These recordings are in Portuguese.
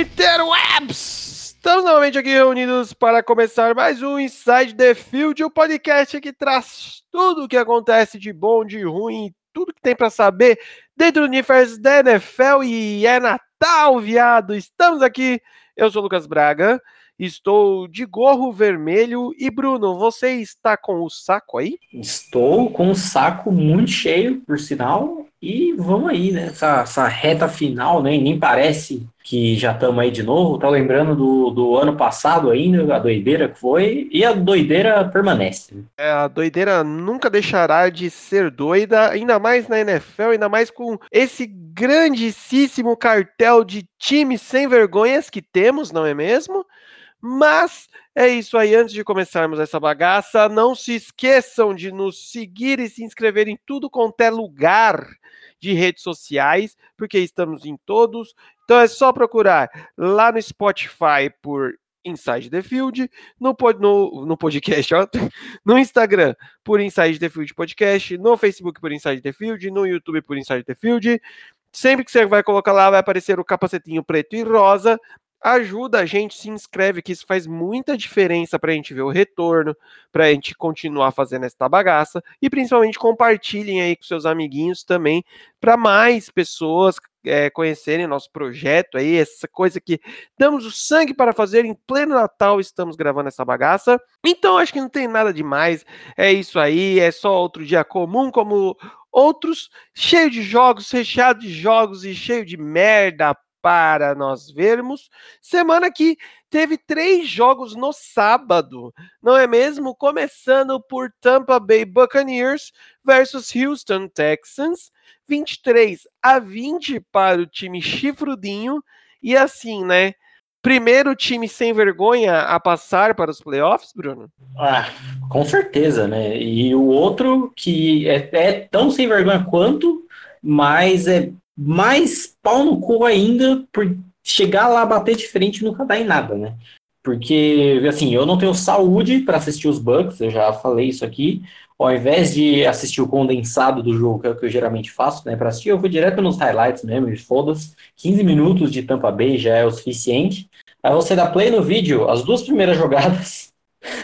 Interwebs! Estamos novamente aqui reunidos para começar mais um Inside the Field, o um podcast que traz tudo o que acontece de bom, de ruim, tudo que tem para saber dentro do universo da NFL e é Natal, viado! Estamos aqui, eu sou o Lucas Braga, estou de gorro vermelho e Bruno, você está com o saco aí? Estou com o saco muito cheio, por sinal, e vamos aí, né? Essa, essa reta final, né? nem parece que já estamos aí de novo. Tá lembrando do, do ano passado ainda, a doideira que foi, e a doideira permanece. Né? É, a doideira nunca deixará de ser doida, ainda mais na NFL, ainda mais com esse grandíssimo cartel de times sem vergonhas que temos, não é mesmo? Mas é isso aí. Antes de começarmos essa bagaça, não se esqueçam de nos seguir e se inscrever em tudo quanto é lugar de redes sociais, porque estamos em todos. Então é só procurar lá no Spotify por Inside the Field, no, no, no podcast, ó, no Instagram por Inside the Field Podcast, no Facebook por Inside the Field, no YouTube por Inside the Field. Sempre que você vai colocar lá, vai aparecer o capacetinho preto e rosa ajuda a gente, se inscreve, que isso faz muita diferença para a gente ver o retorno, para a gente continuar fazendo essa bagaça e principalmente compartilhem aí com seus amiguinhos também, para mais pessoas é, conhecerem nosso projeto aí, essa coisa que damos o sangue para fazer em pleno Natal, estamos gravando essa bagaça. Então acho que não tem nada demais, é isso aí, é só outro dia comum como outros, cheio de jogos, recheado de jogos e cheio de merda, para nós vermos. Semana que teve três jogos no sábado, não é mesmo? Começando por Tampa Bay Buccaneers versus Houston Texans, 23 a 20 para o time chifrudinho. E assim, né? Primeiro time sem vergonha a passar para os playoffs, Bruno? Ah, com certeza, né? E o outro que é, é tão sem vergonha quanto, mas é mais pau no cu ainda por chegar lá, bater de frente e nunca dar em nada, né? Porque, assim, eu não tenho saúde para assistir os Bucks, eu já falei isso aqui. Ao invés de assistir o condensado do jogo, que é o que eu geralmente faço, né, para assistir, eu vou direto nos highlights mesmo, e foda-se. 15 minutos de Tampa Bay já é o suficiente. Aí você dá play no vídeo, as duas primeiras jogadas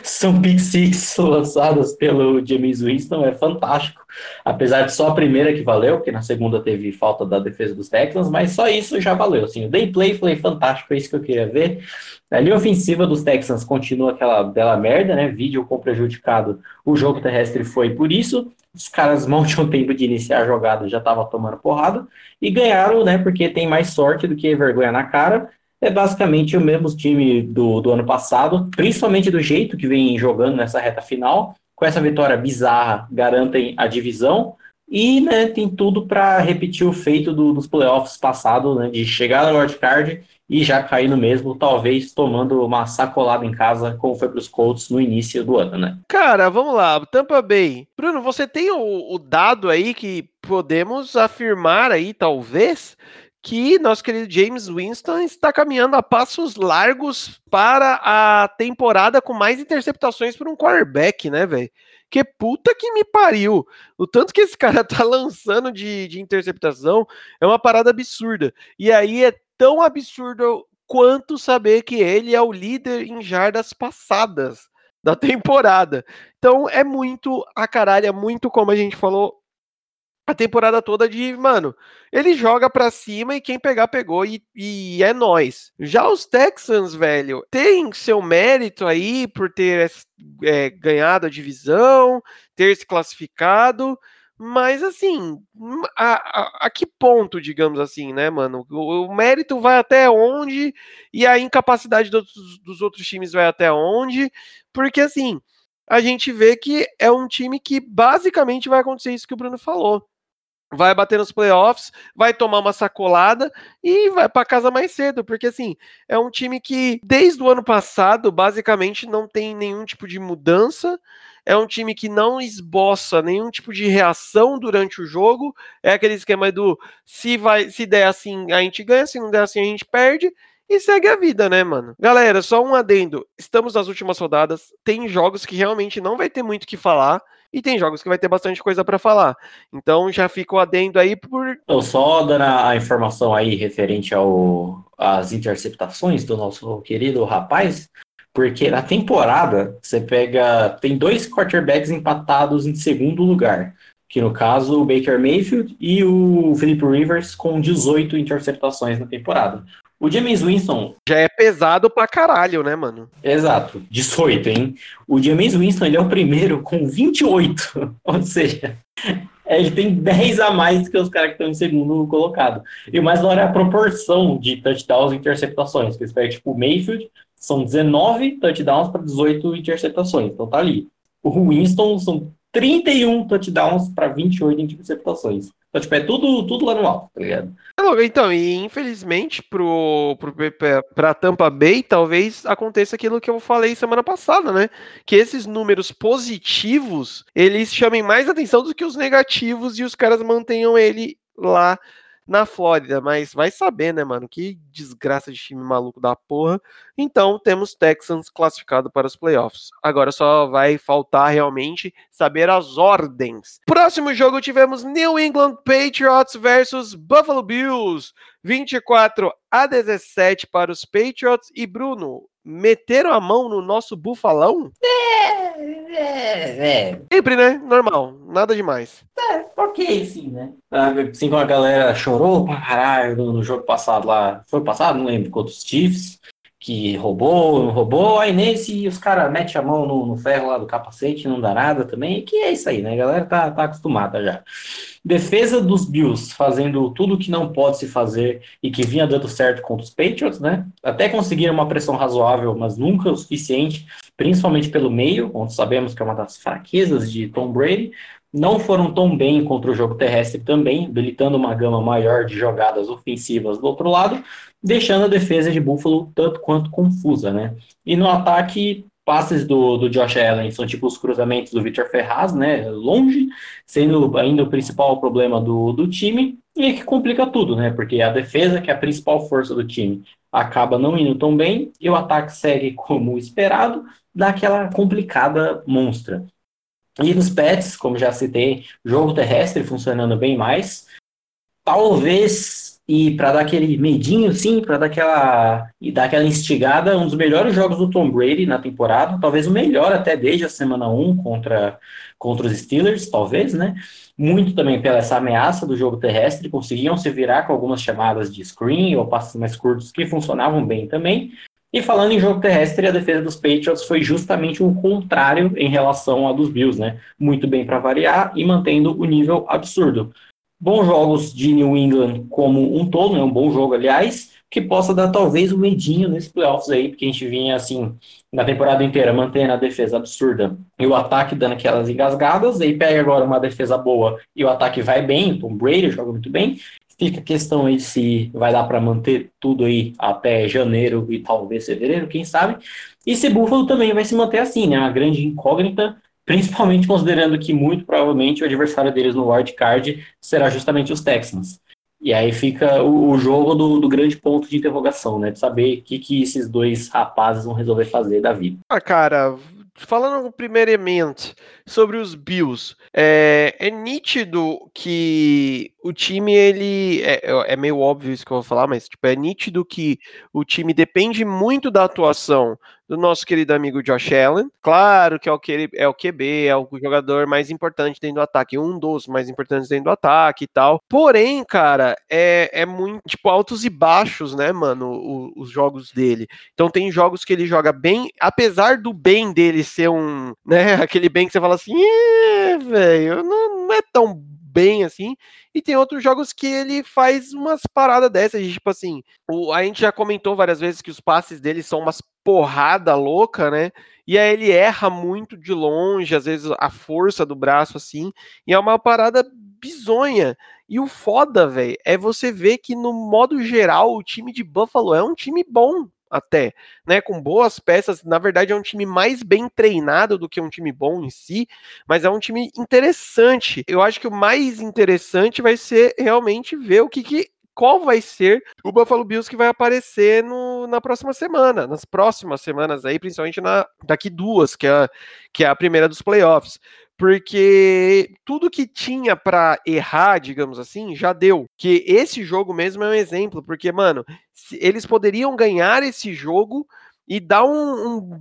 são pick six lançadas pelo James Winston, é fantástico. Apesar de só a primeira que valeu, porque na segunda teve falta da defesa dos Texans, mas só isso já valeu. Assim, o day play foi fantástico, é isso que eu queria ver. A linha ofensiva dos Texans continua aquela bela merda, né? Vídeo com prejudicado. O jogo terrestre foi por isso. Os caras mal tinham tempo de iniciar a jogada, já tava tomando porrada. E ganharam, né? Porque tem mais sorte do que vergonha na cara é basicamente o mesmo time do, do ano passado, principalmente do jeito que vem jogando nessa reta final. Com essa vitória bizarra, garantem a divisão e né, tem tudo para repetir o feito do, dos playoffs passado, né, de chegar no wildcard e já cair no mesmo, talvez tomando uma sacolada em casa, como foi para os Colts no início do ano, né? Cara, vamos lá, Tampa Bay. Bruno, você tem o, o dado aí que podemos afirmar aí, talvez, que nosso querido James Winston está caminhando a passos largos para a temporada com mais interceptações por um quarterback, né, velho? Que puta que me pariu. O tanto que esse cara tá lançando de, de interceptação é uma parada absurda. E aí é tão absurdo quanto saber que ele é o líder em jardas passadas da temporada. Então é muito a caralho, é muito como a gente falou a temporada toda de, mano, ele joga pra cima e quem pegar, pegou e, e é nós. Já os Texans, velho, tem seu mérito aí por ter é, ganhado a divisão, ter se classificado, mas assim, a, a, a, que ponto, digamos assim, né, mano? O, o, mérito vai até onde e a incapacidade dos, dos outros times vai até onde? Porque assim, a gente vê que é um time que basicamente vai acontecer isso que o Bruno falou vai bater nos playoffs, vai tomar uma sacolada e vai para casa mais cedo, porque assim, é um time que desde o ano passado basicamente não tem nenhum tipo de mudança, é um time que não esboça nenhum tipo de reação durante o jogo, é aquele esquema do se vai, se der assim, a gente ganha, se não der assim, a gente perde. E segue a vida, né, mano? Galera, só um adendo. Estamos nas últimas rodadas. Tem jogos que realmente não vai ter muito o que falar. E tem jogos que vai ter bastante coisa para falar. Então já fica o adendo aí por. Eu só dando a informação aí referente ao às interceptações do nosso querido rapaz, porque na temporada você pega. Tem dois quarterbacks empatados em segundo lugar que no caso o Baker Mayfield e o Philip Rivers com 18 interceptações na temporada. O James Winston. Já é pesado pra caralho, né, mano? Exato, 18, hein? O James Winston ele é o primeiro com 28. Ou seja, ele tem 10 a mais que os caras que estão em segundo colocado. E o mais da hora é a proporção de touchdowns e interceptações. Que eles tipo, o Mayfield são 19 touchdowns para 18 interceptações. Então tá ali. O Winston são 31 touchdowns para 28 interceptações. Então, tipo, é tudo, tudo lá no alto, tá ligado? Então, e infelizmente pro, pro, pra Tampa Bay, talvez aconteça aquilo que eu falei semana passada, né? Que esses números positivos, eles chamem mais atenção do que os negativos e os caras mantenham ele lá na Flórida, mas vai saber, né, mano? Que desgraça de time maluco da porra. Então, temos Texans classificado para os playoffs. Agora só vai faltar realmente saber as ordens. Próximo jogo tivemos New England Patriots versus Buffalo Bills. 24 a 17 para os Patriots e Bruno, meteram a mão no nosso bufalão? É, é, é. Sempre, né? Normal, nada demais. É, ok, sim, né? Assim como a galera chorou pra caralho no, no jogo passado lá. Foi passado? Não lembro, contra os Chiefs que roubou, roubou, aí nesse os caras metem a mão no, no, ferro lá do capacete, não dá nada também, que é isso aí, né? A galera tá, tá acostumada já. Defesa dos Bills, fazendo tudo que não pode se fazer e que vinha dando certo contra os Patriots, né? Até conseguiram uma pressão razoável, mas nunca o suficiente, principalmente pelo meio, onde sabemos que é uma das fraquezas de Tom Brady. Não foram tão bem contra o jogo terrestre também, habilitando uma gama maior de jogadas ofensivas do outro lado, deixando a defesa de Buffalo tanto quanto confusa, né? E no ataque, passes do, do Josh Allen são tipo os cruzamentos do Victor Ferraz, né? Longe, sendo ainda o principal problema do, do time, e que complica tudo, né? Porque a defesa, que é a principal força do time, acaba não indo tão bem, e o ataque segue como esperado, dá aquela complicada monstra. E nos pets, como já citei, jogo terrestre funcionando bem mais. Talvez e para dar aquele medinho, sim, para dar aquela e dar aquela instigada, um dos melhores jogos do Tom Brady na temporada, talvez o melhor até desde a semana 1 contra, contra os Steelers, talvez, né? Muito também pela essa ameaça do jogo terrestre, conseguiam se virar com algumas chamadas de screen ou passes mais curtos que funcionavam bem também. E falando em jogo terrestre, a defesa dos Patriots foi justamente o contrário em relação à dos Bills, né? Muito bem para variar e mantendo o nível absurdo bons jogos de New England como um todo, né, um bom jogo, aliás, que possa dar talvez um medinho nesses playoffs aí, porque a gente vinha assim, na temporada inteira, mantendo a defesa absurda e o ataque dando aquelas engasgadas, aí pega agora uma defesa boa e o ataque vai bem, Tom Brady joga muito bem, fica a questão aí se vai dar para manter tudo aí até janeiro e talvez fevereiro, quem sabe, e se Buffalo também vai se manter assim, né, uma grande incógnita, principalmente considerando que muito provavelmente o adversário deles no wild card será justamente os Texans. E aí fica o, o jogo do, do, grande ponto de interrogação, né? De saber o que, que esses dois rapazes vão resolver fazer da vida. Ah, cara, falando primeiramente sobre os Bills, é, é nítido que o time, ele. É, é, meio óbvio isso que eu vou falar, mas tipo, é nítido que o time depende muito da atuação do nosso querido amigo Josh Allen. Claro que é o, que é o QB, é o jogador mais importante dentro do ataque, um dos mais importantes dentro do ataque e tal. Porém, cara, é, é muito, tipo, altos e baixos, né, mano, o, os jogos dele. Então tem jogos que ele joga bem, apesar do bem dele ser um, né, aquele bem que você fala assim, velho, não, não é tão bem assim. E tem outros jogos que ele faz umas paradas dessas, tipo assim, o, a gente já comentou várias vezes que os passes dele são umas porrada louca, né? E aí ele erra muito de longe, às vezes a força do braço assim, e é uma parada bizonha. E o foda, velho, é você ver que no modo geral o time de Buffalo é um time bom, até, né, com boas peças. Na verdade, é um time mais bem treinado do que um time bom em si, mas é um time interessante. Eu acho que o mais interessante vai ser realmente ver o que, que qual vai ser o Buffalo Bills que vai aparecer no, na próxima semana, nas próximas semanas aí, principalmente na, daqui duas, que é, que é a primeira dos playoffs porque tudo que tinha para errar, digamos assim, já deu. Que esse jogo mesmo é um exemplo, porque, mano, eles poderiam ganhar esse jogo e dar um, um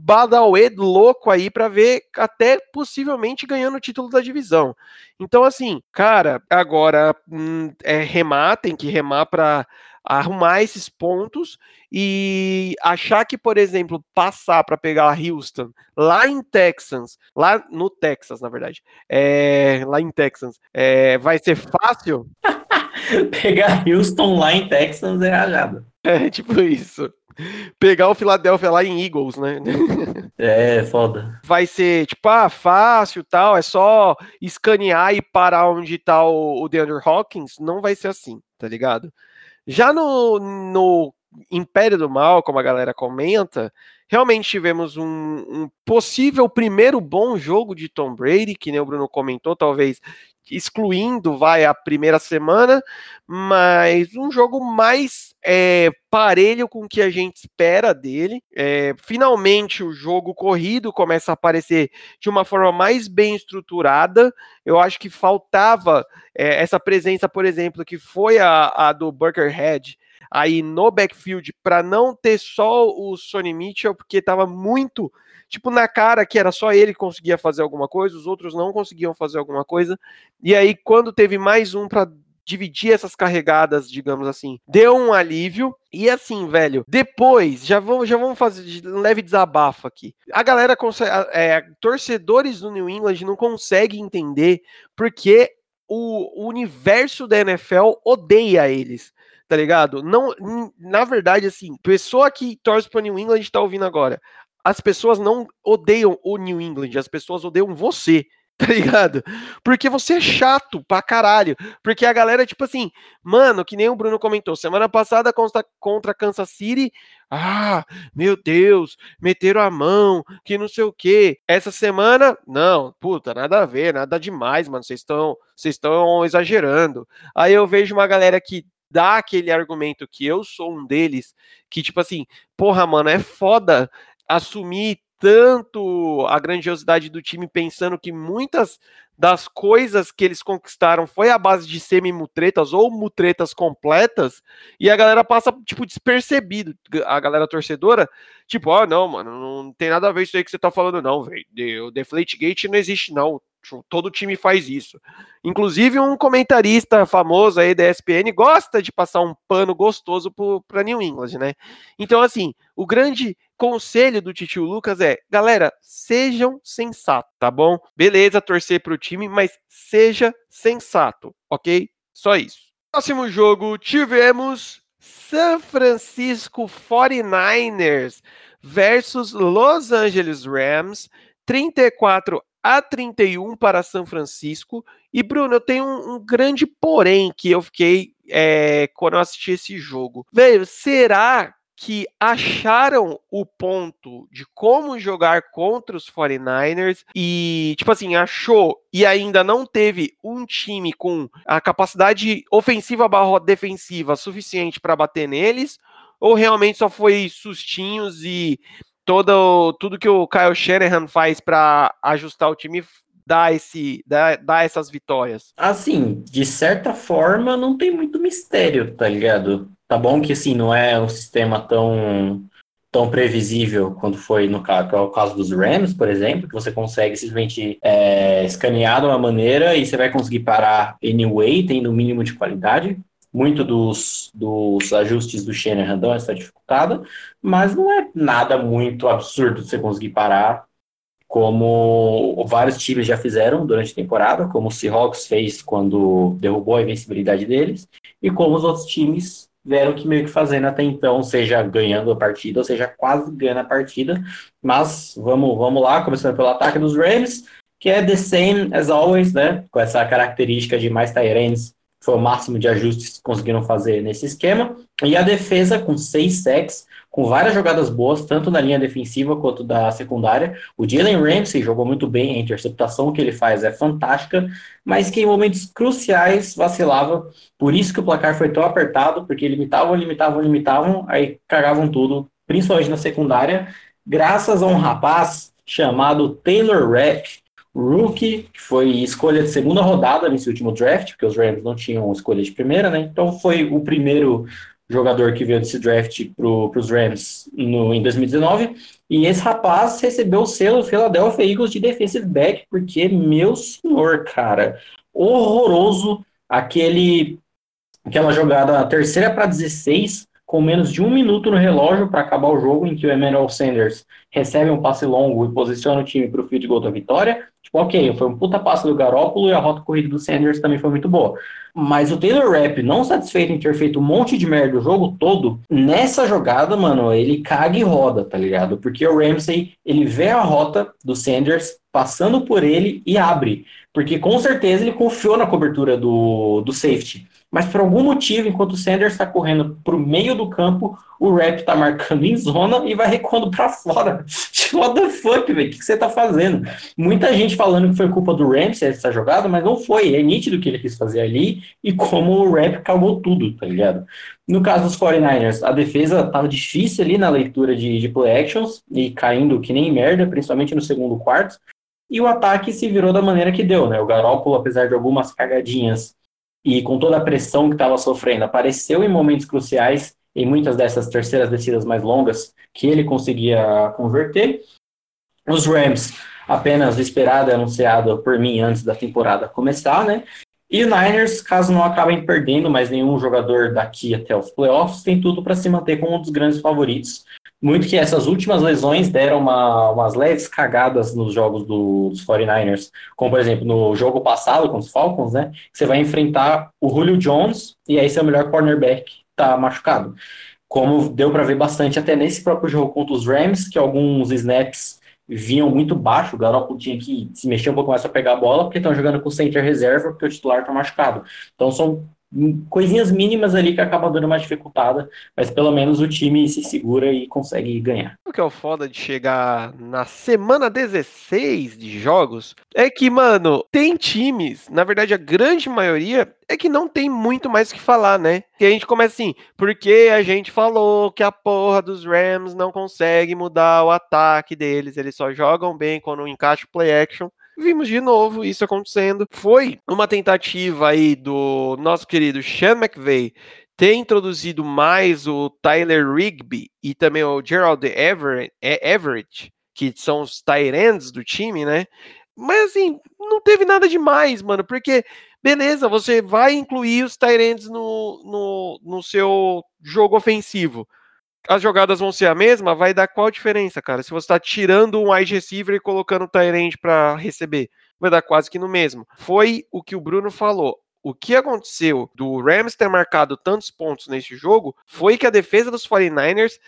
louco aí para ver até possivelmente ganhando o título da divisão. Então, assim, cara, agora hum, é remar, tem que remar para arrumar esses pontos e achar que, por exemplo, passar para pegar a Houston lá em Texas, lá no Texas, na verdade, é, lá em Texas, é, vai ser fácil. pegar Houston lá em Texas é rajado. É, tipo isso. Pegar o Philadelphia lá em Eagles, né? É, foda. Vai ser, tipo, ah, fácil tal, é só escanear e parar onde tá o, o DeAndre Hawkins. Não vai ser assim, tá ligado? Já no, no Império do Mal, como a galera comenta, realmente tivemos um, um, possível primeiro bom jogo de Tom Brady, que nem o Bruno comentou, talvez excluindo, vai, a primeira semana, mas um jogo mais é, parelho com o que a gente espera dele. É, finalmente o jogo corrido começa a aparecer de uma forma mais bem estruturada. Eu acho que faltava é, essa presença, por exemplo, que foi a, a do Burkerhead aí no backfield para não ter só o Sonny Mitchell, porque estava muito tipo, na cara que era só ele que conseguia fazer alguma coisa, os outros não conseguiam fazer alguma coisa. E aí, quando teve mais um para dividir essas carregadas, digamos assim, deu um alívio. E assim, velho, depois, já vamos, já vamos fazer um leve desabafo aqui. A galera é, torcedores do New England não conseguem entender porque o, o universo da NFL odeia eles tá ligado? Não, na verdade, assim, pessoa que torce para New England tá ouvindo agora as pessoas não odeiam o New England, as pessoas odeiam você, tá ligado? Porque você é chato pra caralho. Porque a galera, tipo assim, mano, que nem o Bruno comentou, semana passada contra, contra Kansas City, ah, meu Deus, meteram a mão, que não sei o que. Essa semana, não, puta, nada a ver, nada demais, mano, vocês estão vocês estão exagerando. Aí eu vejo uma galera que dá aquele argumento que eu sou um deles, que tipo assim, porra, mano, é foda assumir tanto a grandiosidade do time, pensando que muitas das coisas que eles conquistaram foi a base de semi-mutretas ou mutretas completas, e a galera passa, tipo, despercebido. A galera torcedora, tipo, ó, oh, não, mano, não tem nada a ver isso aí que você tá falando, não, velho. O Deflate Gate não existe, não. Todo time faz isso. Inclusive, um comentarista famoso aí da ESPN gosta de passar um pano gostoso para New England, né? Então, assim, o grande conselho do Titio Lucas é, galera, sejam sensatos, tá bom? Beleza, torcer pro time, mas seja sensato, ok? Só isso. Próximo jogo, tivemos San Francisco 49ers versus Los Angeles Rams, 34 a 31 para São Francisco. E, Bruno, eu tenho um, um grande porém que eu fiquei é, quando eu assisti esse jogo. Velho, será que acharam o ponto de como jogar contra os 49ers e, tipo assim, achou e ainda não teve um time com a capacidade ofensiva barra defensiva suficiente para bater neles, ou realmente só foi sustinhos e todo, tudo que o Kyle Shanahan faz para ajustar o time dá, esse, dá, dá essas vitórias? Assim, de certa forma, não tem muito mistério, tá ligado? Tá bom que assim, não é um sistema tão, tão previsível quanto foi no caso, é o caso dos Rams, por exemplo, que você consegue simplesmente é, escanear de uma maneira e você vai conseguir parar anyway, tendo o um mínimo de qualidade. Muito dos, dos ajustes do Shanahan dão essa dificultada, mas não é nada muito absurdo você conseguir parar, como vários times já fizeram durante a temporada, como o Seahawks fez quando derrubou a invencibilidade deles, e como os outros times vieram que meio que fazendo até então, seja ganhando a partida, ou seja, quase ganhando a partida. Mas vamos, vamos lá, começando pelo ataque dos Rams, que é the same as always, né? Com essa característica de mais Tyrants foi o máximo de ajustes que conseguiram fazer nesse esquema. E a defesa com seis sacks, com várias jogadas boas, tanto na linha defensiva quanto da secundária. O Jalen Ramsey jogou muito bem, a interceptação que ele faz é fantástica, mas que em momentos cruciais vacilava. Por isso que o placar foi tão apertado, porque limitavam, limitavam, limitavam, aí cagavam tudo, principalmente na secundária, graças a um rapaz chamado Taylor Rapp, rookie, que foi escolha de segunda rodada nesse último draft, porque os Rams não tinham escolha de primeira, né? Então foi o primeiro jogador que veio desse draft para os Rams no, em 2019. E esse rapaz recebeu o selo Philadelphia Eagles de defensive back, porque, meu senhor, cara, horroroso aquele aquela jogada terceira para 16 com menos de um minuto no relógio para acabar o jogo, em que o Emmanuel Sanders recebe um passe longo e posiciona o time para o field goal da vitória. Tipo, ok, foi um puta passe do Garópolo e a rota corrida do Sanders também foi muito boa. Mas o Taylor Rapp, não satisfeito em ter feito um monte de merda o jogo todo, nessa jogada, mano, ele caga e roda, tá ligado? Porque o Ramsey, ele vê a rota do Sanders passando por ele e abre. Porque com certeza ele confiou na cobertura do, do safety. Mas por algum motivo, enquanto o Sanders está correndo para o meio do campo, o Rap está marcando em zona e vai recuando para fora. What the fuck, velho? O que, você está fazendo? Muita gente falando que foi culpa do Ramsey essa jogada, mas não foi. É nítido que ele quis fazer ali e como o Rap cagou tudo, tá ligado? No caso dos 49ers, a defesa estava difícil ali na leitura de, de play actions e caindo que nem merda, principalmente no segundo quarto. E o ataque se virou da maneira que deu, né? O Garoppolo, apesar de algumas cagadinhas e com toda a pressão que estava sofrendo, apareceu em momentos cruciais, em muitas dessas terceiras descidas mais longas, que ele conseguia converter. Os Rams, apenas esperado e anunciado por mim antes da temporada começar, né? E o Niners, caso não acabem perdendo mais nenhum jogador daqui até os playoffs, tem tudo para se manter como um dos grandes favoritos muito que essas últimas lesões deram uma, umas leves cagadas nos jogos do, dos 49ers, como por exemplo no jogo passado com os Falcons, né? Você vai enfrentar o Julio Jones e aí seu melhor cornerback tá machucado. Como deu para ver bastante até nesse próprio jogo contra os Rams, que alguns snaps vinham muito baixo, o Garoppolo tinha que se mexer um pouco mais para pegar a bola, porque estão jogando com o center reserva, porque o titular tá machucado. Então são coisinhas mínimas ali que acabam dando uma dificultada, mas pelo menos o time se segura e consegue ganhar. O que é o foda de chegar na semana 16 de jogos é que, mano, tem times, na verdade a grande maioria é que não tem muito mais o que falar, né? Que a gente começa assim, porque a gente falou que a porra dos Rams não consegue mudar o ataque deles, eles só jogam bem quando encaixa o play action vimos de novo isso acontecendo. Foi uma tentativa aí do nosso querido Sean McVay ter introduzido mais o Tyler Rigby e também o Gerald Everett, Everett, que são os tight do time, né? Mas assim, não teve nada demais, mano, porque beleza, você vai incluir os tight no, no, no seu jogo ofensivo as jogadas vão ser a mesma, vai dar qual diferença, cara? Se você está tirando um wide receiver e colocando o Tyrant para receber, vai dar quase que no mesmo. Foi o que o Bruno falou. O que aconteceu do Rams ter marcado tantos pontos nesse jogo foi que a defesa dos 49ers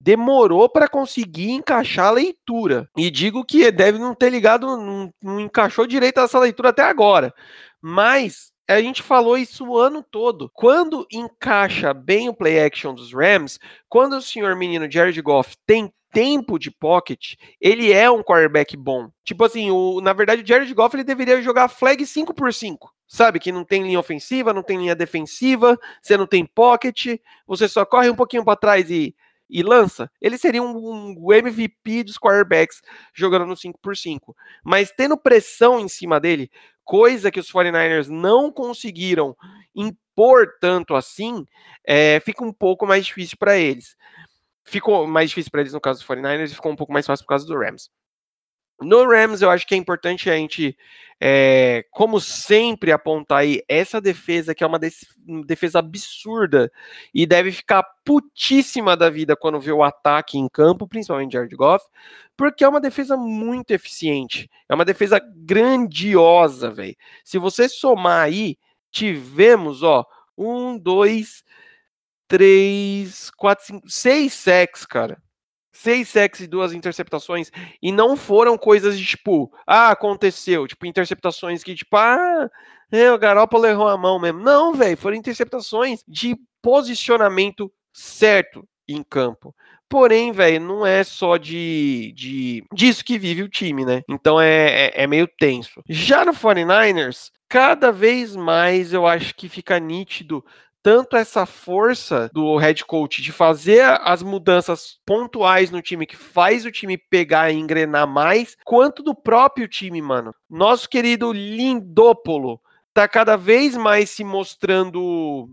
demorou para conseguir encaixar a leitura. E digo que deve não ter ligado, não, não encaixou direito essa leitura até agora. Mas a gente falou isso o ano todo. Quando encaixa bem o play action dos Rams, quando o senhor menino Jared Goff tem tempo de pocket, ele é um quarterback bom. Tipo assim, o, na verdade o Jared Goff ele deveria jogar flag 5 por 5 sabe? Que não tem linha ofensiva, não tem linha defensiva, você não tem pocket, você só corre um pouquinho para trás e, e lança. Ele seria um, um MVP dos quarterbacks jogando no 5 por 5 Mas tendo pressão em cima dele, coisa que os 49ers não conseguiram impor tanto assim, é, fica um pouco mais difícil para eles. Ficou mais difícil para eles no caso dos 49ers e ficou um pouco mais fácil por causa do Rams. No Rams, eu acho que é importante a gente, é, como sempre, apontar aí essa defesa, que é uma defesa absurda, e deve ficar putíssima da vida quando vê o ataque em campo, principalmente Jared Goff, porque é uma defesa muito eficiente. É uma defesa grandiosa, velho. Se você somar aí, tivemos, ó, um, dois, três, quatro, cinco, seis sacks, cara seis sacks e duas interceptações, e não foram coisas de tipo, ah, aconteceu, tipo, interceptações que, tipo, ah, é, o Garoppolo errou a mão mesmo. Não, velho, foram interceptações de posicionamento certo em campo. Porém, velho, não é só de, de disso que vive o time, né? Então é, é, é meio tenso. Já no 49ers, cada vez mais eu acho que fica nítido tanto essa força do head coach de fazer as mudanças pontuais no time que faz o time pegar e engrenar mais, quanto do próprio time, mano. Nosso querido Lindópolo tá cada vez mais se mostrando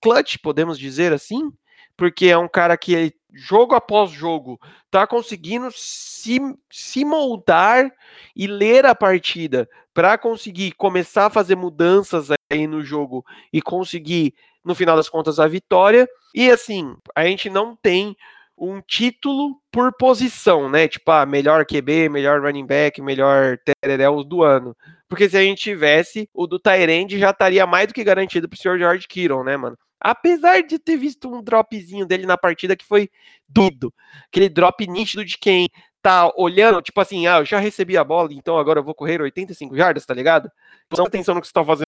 clutch, podemos dizer assim, porque é um cara que jogo após jogo tá conseguindo se, se moldar e ler a partida para conseguir começar a fazer mudanças aí no jogo e conseguir no final das contas, a vitória. E assim, a gente não tem um título por posição, né? Tipo, ah, melhor QB, melhor running back, melhor Tererel do ano. Porque se a gente tivesse, o do Tyrande já estaria mais do que garantido pro senhor George Kittle, né, mano? Apesar de ter visto um dropzinho dele na partida que foi doido. Aquele drop nítido de quem tá olhando, tipo assim, ah, eu já recebi a bola, então agora eu vou correr 85 jardas, tá ligado? Presta atenção no que você tá fazendo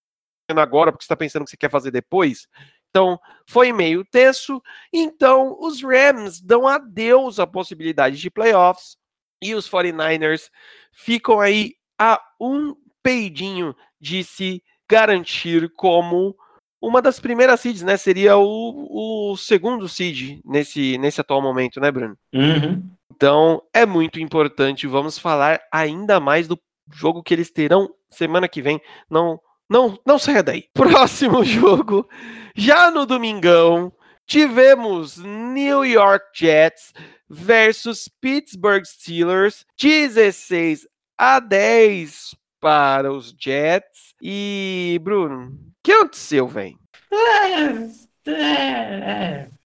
agora porque você está pensando que você quer fazer depois. Então, foi meio tenso. Então, os Rams dão adeus à possibilidade de playoffs e os 49ers ficam aí a um peidinho de se garantir como uma das primeiras seeds, né? Seria o, o segundo seed nesse, nesse atual momento, né, Bruno? Uhum. Então, é muito importante. Vamos falar ainda mais do jogo que eles terão semana que vem. Não não, não saia daí. Próximo jogo, já no domingão, tivemos New York Jets versus Pittsburgh Steelers, 16 a 10 para os Jets. E, Bruno, o que aconteceu, velho?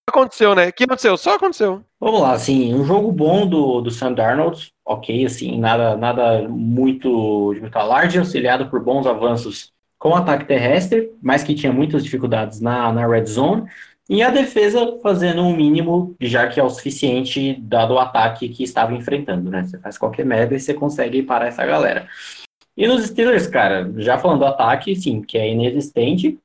Aconteceu, né? O que aconteceu? Só aconteceu. Vamos lá, assim, um jogo bom do, do Sam Darnold, ok, assim, nada, nada muito, muito alarde, auxiliado por bons avanços com ataque terrestre, mas que tinha muitas dificuldades na, na red zone, e a defesa fazendo um mínimo, já que é o suficiente dado o ataque que estava enfrentando, né? Você faz qualquer merda e você consegue parar essa galera. E nos Steelers, cara, já falando do ataque, sim, que é inexistente,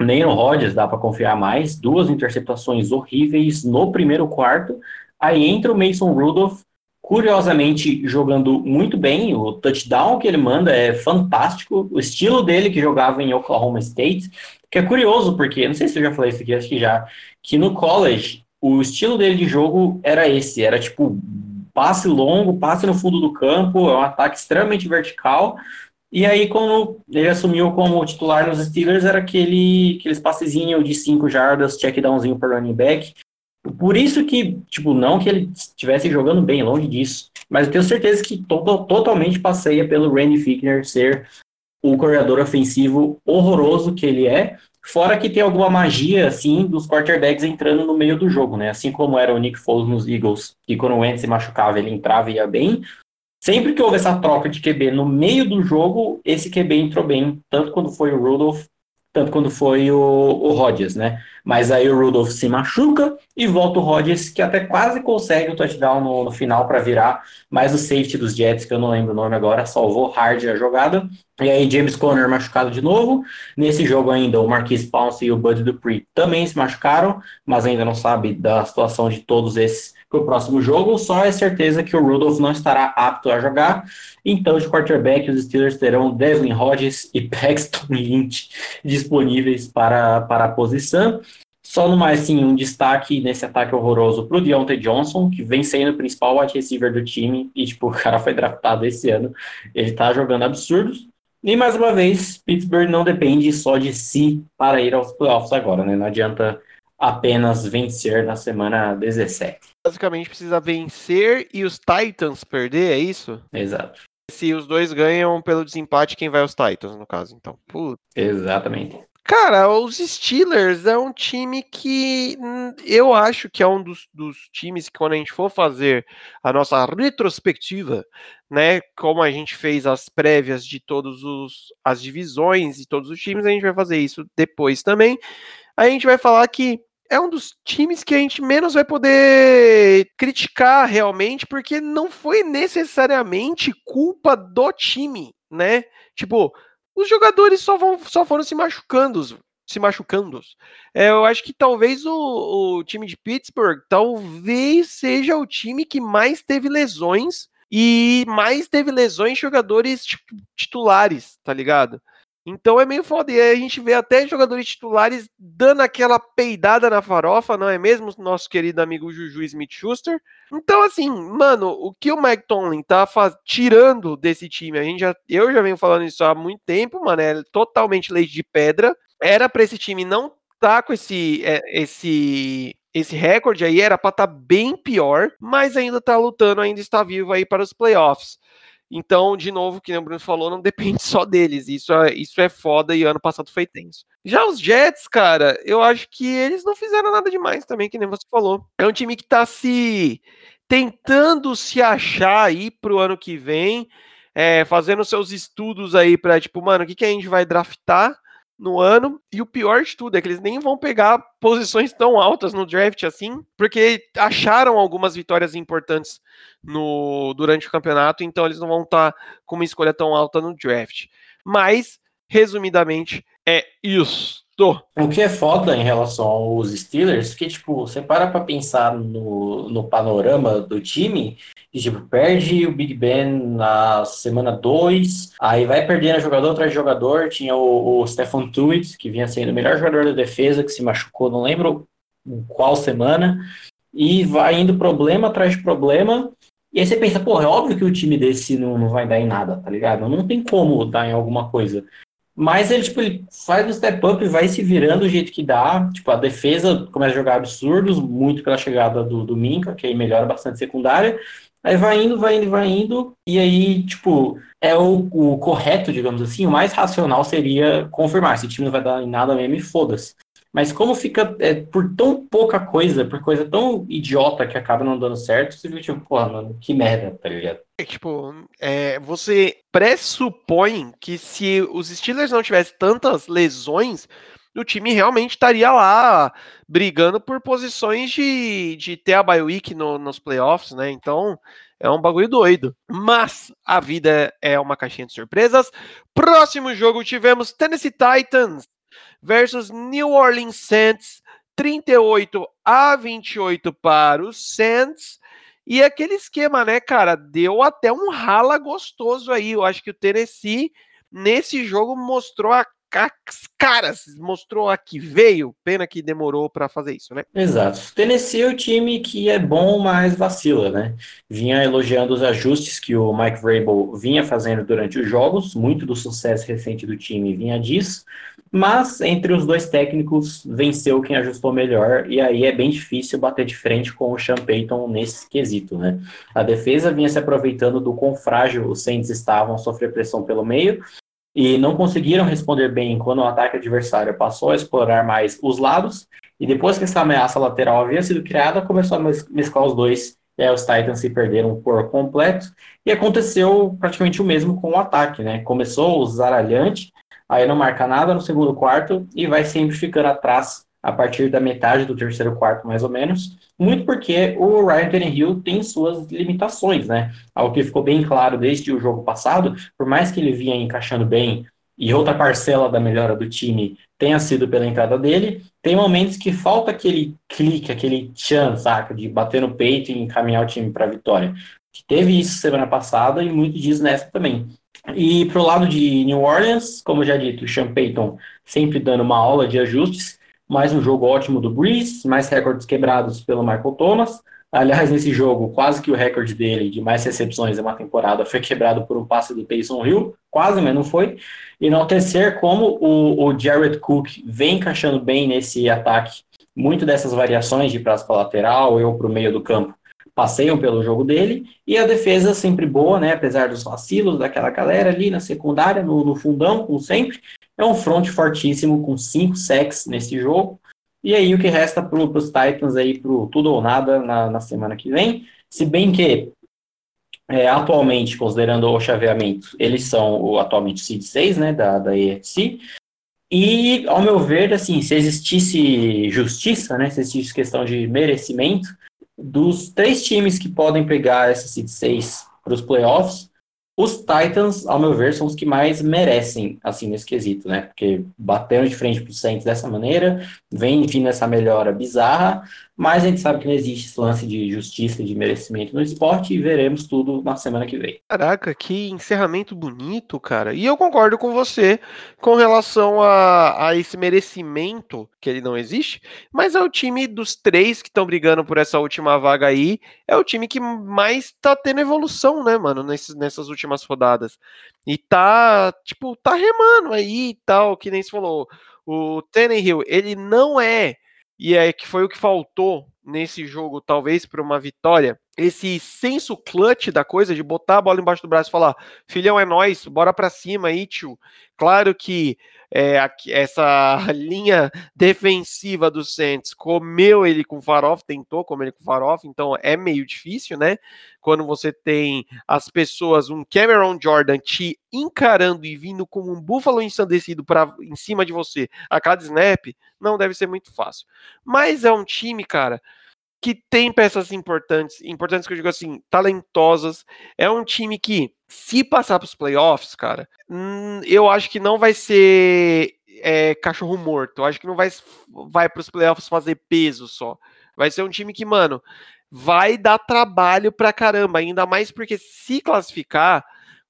nem no Rodgers dá para confiar mais, duas interceptações horríveis no primeiro quarto, aí entra o Mason Rudolph, curiosamente jogando muito bem. O touchdown que ele manda é fantástico. O estilo dele que jogava em Oklahoma State, que é curioso, porque não sei se eu já falei isso aqui, acho que já, que no college o estilo dele de jogo era esse, era tipo passe longo, passe no fundo do campo, é um ataque extremamente vertical. E aí, quando ele assumiu como titular nos Steelers, era aquele, aqueles passezinhos de 5 jardas, check downzinho para running back. Por isso que, tipo, não que ele estivesse jogando bem, longe disso, mas eu tenho certeza que to totalmente passeia pelo Randy Fickner ser o corredor ofensivo horroroso que ele é, fora que tem alguma magia, assim, dos quarterbacks entrando no meio do jogo, né? Assim como era o Nick Foles nos Eagles, que quando o Wentz se machucava, ele entrava e ia bem. Sempre que houve essa troca de QB no meio do jogo, esse QB entrou bem, tanto quando foi o Rudolph, tanto quando foi o, o Rodgers, né? Mas aí o Rudolph se machuca e volta o Rodgers, que até quase consegue o touchdown no, no final para virar, mas o safety dos Jets, que eu não lembro o nome agora, salvou hard a jogada. E aí James Conner machucado de novo. Nesse jogo ainda o Marquis Pounce e o Bud Dupree também se machucaram, mas ainda não sabe da situação de todos esses para o próximo jogo. Só é certeza que o Rudolph não estará apto a jogar. Então, de quarterback, os Steelers terão Devlin Hodges e Paxton Lynch disponíveis para, para a posição. Só no mais, sim, um destaque nesse ataque horroroso para o Deontay Johnson, que vem sendo o principal wide receiver do time, e tipo, o cara foi draftado esse ano, ele tá jogando absurdos. E mais uma vez, Pittsburgh não depende só de si para ir aos playoffs agora, né? Não adianta apenas vencer na semana 17. Basicamente precisa vencer e os Titans perder, é isso? Exato. Se os dois ganham pelo desempate, quem vai aos Titans, no caso, então. Puta. Exatamente. Cara, os Steelers é um time que eu acho que é um dos, dos, times que, quando a gente for fazer a nossa retrospectiva, né, como a gente fez as prévias de todas as divisões e todos os times, a gente vai fazer isso depois também. A gente vai falar que é um dos times que a gente menos vai poder criticar realmente, porque não foi necessariamente culpa do time, né? Tipo, os jogadores só, vão, só foram se machucando, se machucando. É, eu acho que talvez o, o, time de Pittsburgh talvez seja o time que mais teve lesões e mais teve lesões de jogadores tipo, titulares, tá ligado? Então é meio foda. E aí a gente vê até jogadores titulares dando aquela peidada na farofa, não é mesmo? Nosso querido amigo Juju Smith Schuster. Então, assim, mano, o que o Mike Tomlin tá faz... tirando desse time, a gente já, eu já venho falando isso há muito tempo, mano, é totalmente leite de pedra. Era para esse time não tá com esse, é, esse esse recorde aí era para estar tá bem pior, mas ainda tá lutando, ainda está vivo aí para os playoffs. Então, de novo, que o Bruno falou, não depende só deles. Isso é, isso é foda e ano passado foi tenso. Já os Jets, cara, eu acho que eles não fizeram nada demais também, que nem você falou. É um time que tá se tentando se achar aí pro ano que vem, é, fazendo seus estudos aí para tipo, mano, o que, que a gente vai draftar? No ano. E o pior de tudo é que eles nem vão pegar posições tão altas no draft assim, porque acharam algumas vitórias importantes no durante o campeonato, então eles não vão estar tá com uma escolha tão alta no draft. Mas, resumidamente, é isso. O que é foda em relação aos Steelers, que, tipo, você para pra pensar no, no panorama do time, e, tipo, perde o Big Ben na semana 2, aí vai perdendo jogador atrás de jogador, tinha o, o Stefan Tuitt, que vinha sendo o melhor jogador da defesa, que se machucou, não lembro qual semana, e vai indo problema atrás de problema, e aí você pensa, porra, é óbvio que o time desse não, não vai dar em nada, tá ligado? Não tem como dar em alguma coisa. Mas ele, tipo, ele faz um step up e vai se virando do jeito que dá. Tipo, a defesa começa a jogar absurdos, muito pela chegada do, do Minka, que aí melhora bastante secundária. Aí vai indo, vai indo, vai indo. E aí, tipo, é o, o correto, digamos assim, o mais racional seria confirmar. Esse time não vai dar em nada mesmo foda-se. Mas como fica é, por tão pouca coisa, por coisa tão idiota que acaba não dando certo, você fica tipo, porra, mano, que merda, tá ligado? É, tipo, é, você pressupõe que se os Steelers não tivessem tantas lesões, o time realmente estaria lá brigando por posições de, de ter a bye week no, nos playoffs, né? Então é um bagulho doido. Mas a vida é uma caixinha de surpresas. Próximo jogo tivemos Tennessee Titans versus New Orleans Saints, 38 a 28 para os Saints. E aquele esquema, né, cara, deu até um rala gostoso aí. Eu acho que o Tennessee nesse jogo mostrou a caras, mostrou a que veio. Pena que demorou para fazer isso, né? Exato. Tennessee é o time que é bom, mas vacila, né? Vinha elogiando os ajustes que o Mike Vrabel vinha fazendo durante os jogos, muito do sucesso recente do time vinha disso. Mas entre os dois técnicos venceu quem ajustou melhor, e aí é bem difícil bater de frente com o Sean Payton nesse quesito, né? A defesa vinha se aproveitando do quão frágil os Saints estavam, sofrer pressão pelo meio, e não conseguiram responder bem quando o ataque adversário passou a explorar mais os lados, e depois que essa ameaça lateral havia sido criada, começou a mesclar os dois, e aí os Titans se perderam por completo, e aconteceu praticamente o mesmo com o ataque, né? Começou o zaralhante, aí não marca nada no segundo quarto e vai sempre ficando atrás a partir da metade do terceiro quarto, mais ou menos. Muito porque o Ryan Tannehill tem suas limitações, né? Algo que ficou bem claro desde o jogo passado, por mais que ele vinha encaixando bem e outra parcela da melhora do time tenha sido pela entrada dele, tem momentos que falta aquele clique, aquele chance, saca, de bater no peito e encaminhar o time para a vitória. Que teve isso semana passada e muito disso nessa também. E pro lado de New Orleans, como já dito, o Sean Payton sempre dando uma aula de ajustes, mais um jogo ótimo do Breeze, mais recordes quebrados pelo Michael Thomas. Aliás, nesse jogo, quase que o recorde dele de mais recepções em uma temporada foi quebrado por um passe do Taysom Hill, quase, mas não foi. E não terceiro, como o, o Jared Cook vem encaixando bem nesse ataque, muito dessas variações de prazo para lateral ou para o meio do campo, passeiam pelo jogo dele, e a defesa sempre boa, né, apesar dos vacilos daquela galera ali na secundária, no, no fundão, como sempre, é um front fortíssimo, com cinco sacks nesse jogo, e aí o que resta para os Titans aí, para tudo ou nada na, na, semana que vem, se bem que é, atualmente, considerando o chaveamento, eles são o atualmente seed 6, né, da, da EFC, E, ao meu ver, assim, se existisse justiça, né, se existisse questão de merecimento, dos três times que podem pegar essa seed 6 para os playoffs, os Titans, ao meu ver, são os que mais merecem, assim, nesse quesito, né? Porque bateram de frente pro Saints dessa maneira, vem vindo essa melhora bizarra, mas a gente sabe que não existe esse lance de justiça e de merecimento no esporte e veremos tudo na semana que vem. Caraca, que encerramento bonito, cara. E eu concordo com você com relação a, a esse merecimento, que ele não existe, mas é o time dos três que estão brigando por essa última vaga aí, é o time que mais tá tendo evolução, né, mano, nesses, nessas últimas rodadas. E tá, tipo, tá remando aí e tal, que nem se falou. O Tannehill, ele não é e é que foi o que faltou nesse jogo, talvez para uma vitória, esse senso clutch da coisa de botar a bola embaixo do braço e falar: filhão, é nós, bora para cima aí, tio. Claro que é, essa linha defensiva do Saints comeu ele com farofa, tentou comer ele com farofa, então é meio difícil, né? Quando você tem as pessoas, um Cameron Jordan te encarando e vindo como um búfalo ensandecido para em cima de você a cada snap, não deve ser muito fácil. Mas é um time, cara, que tem peças importantes, importantes que eu digo assim, talentosas. É um time que, se passar para os playoffs, cara, hum, eu acho que não vai ser é, cachorro morto. Eu acho que não vai, vai para os playoffs fazer peso só. Vai ser um time que, mano, vai dar trabalho pra caramba. Ainda mais porque se classificar,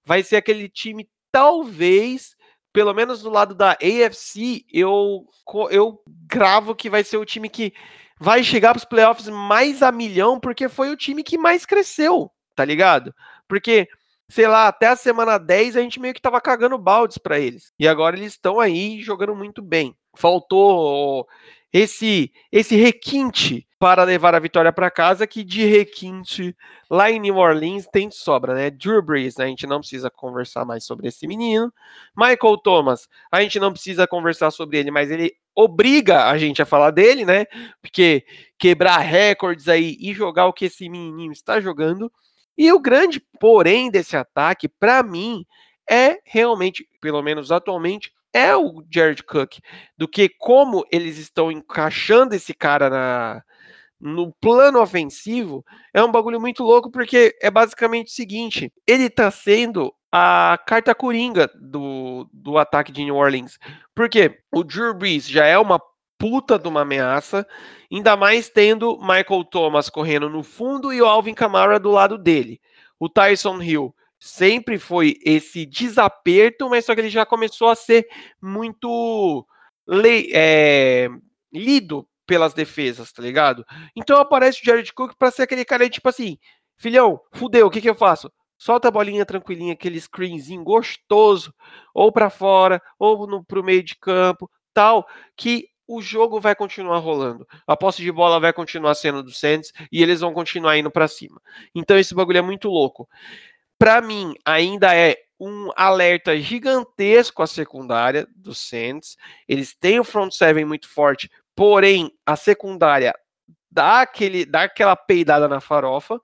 vai ser aquele time, talvez, pelo menos do lado da AFC, eu, eu gravo que vai ser o time que vai chegar para os playoffs mais a milhão, porque foi o time que mais cresceu, tá ligado? Porque, sei lá, até a semana 10 a gente meio que tava cagando baldes para eles. E agora eles estão aí jogando muito bem. Faltou esse esse requinte para levar a vitória para casa, que de requinte lá em New Orleans tem sobra, né? Drew Brees, né? a gente não precisa conversar mais sobre esse menino. Michael Thomas, a gente não precisa conversar sobre ele, mas ele obriga a gente a falar dele, né? Porque quebrar recordes aí e jogar o que esse menininho está jogando. E o grande porém desse ataque, para mim, é realmente, pelo menos atualmente, é o Jared Cook, do que como eles estão encaixando esse cara na, no plano ofensivo, é um bagulho muito louco, porque é basicamente o seguinte: ele tá sendo a carta coringa do, do ataque de New Orleans. Porque o Drew Brees já é uma puta de uma ameaça, ainda mais tendo Michael Thomas correndo no fundo e o Alvin Kamara do lado dele. O Tyson Hill sempre foi esse desaperto, mas só que ele já começou a ser muito é, lido pelas defesas, tá ligado? Então aparece o Jared Cook para ser aquele cara tipo assim, filhão, fudeu, o que que eu faço? Solta a bolinha tranquilinha, aquele screenzinho gostoso, ou para fora, ou no, pro meio de campo, tal, que o jogo vai continuar rolando. A posse de bola vai continuar sendo do Saints e eles vão continuar indo para cima. Então esse bagulho é muito louco para mim, ainda é um alerta gigantesco à secundária do Saints. Eles têm o front seven muito forte, porém a secundária dá, aquele, dá aquela peidada na farofa.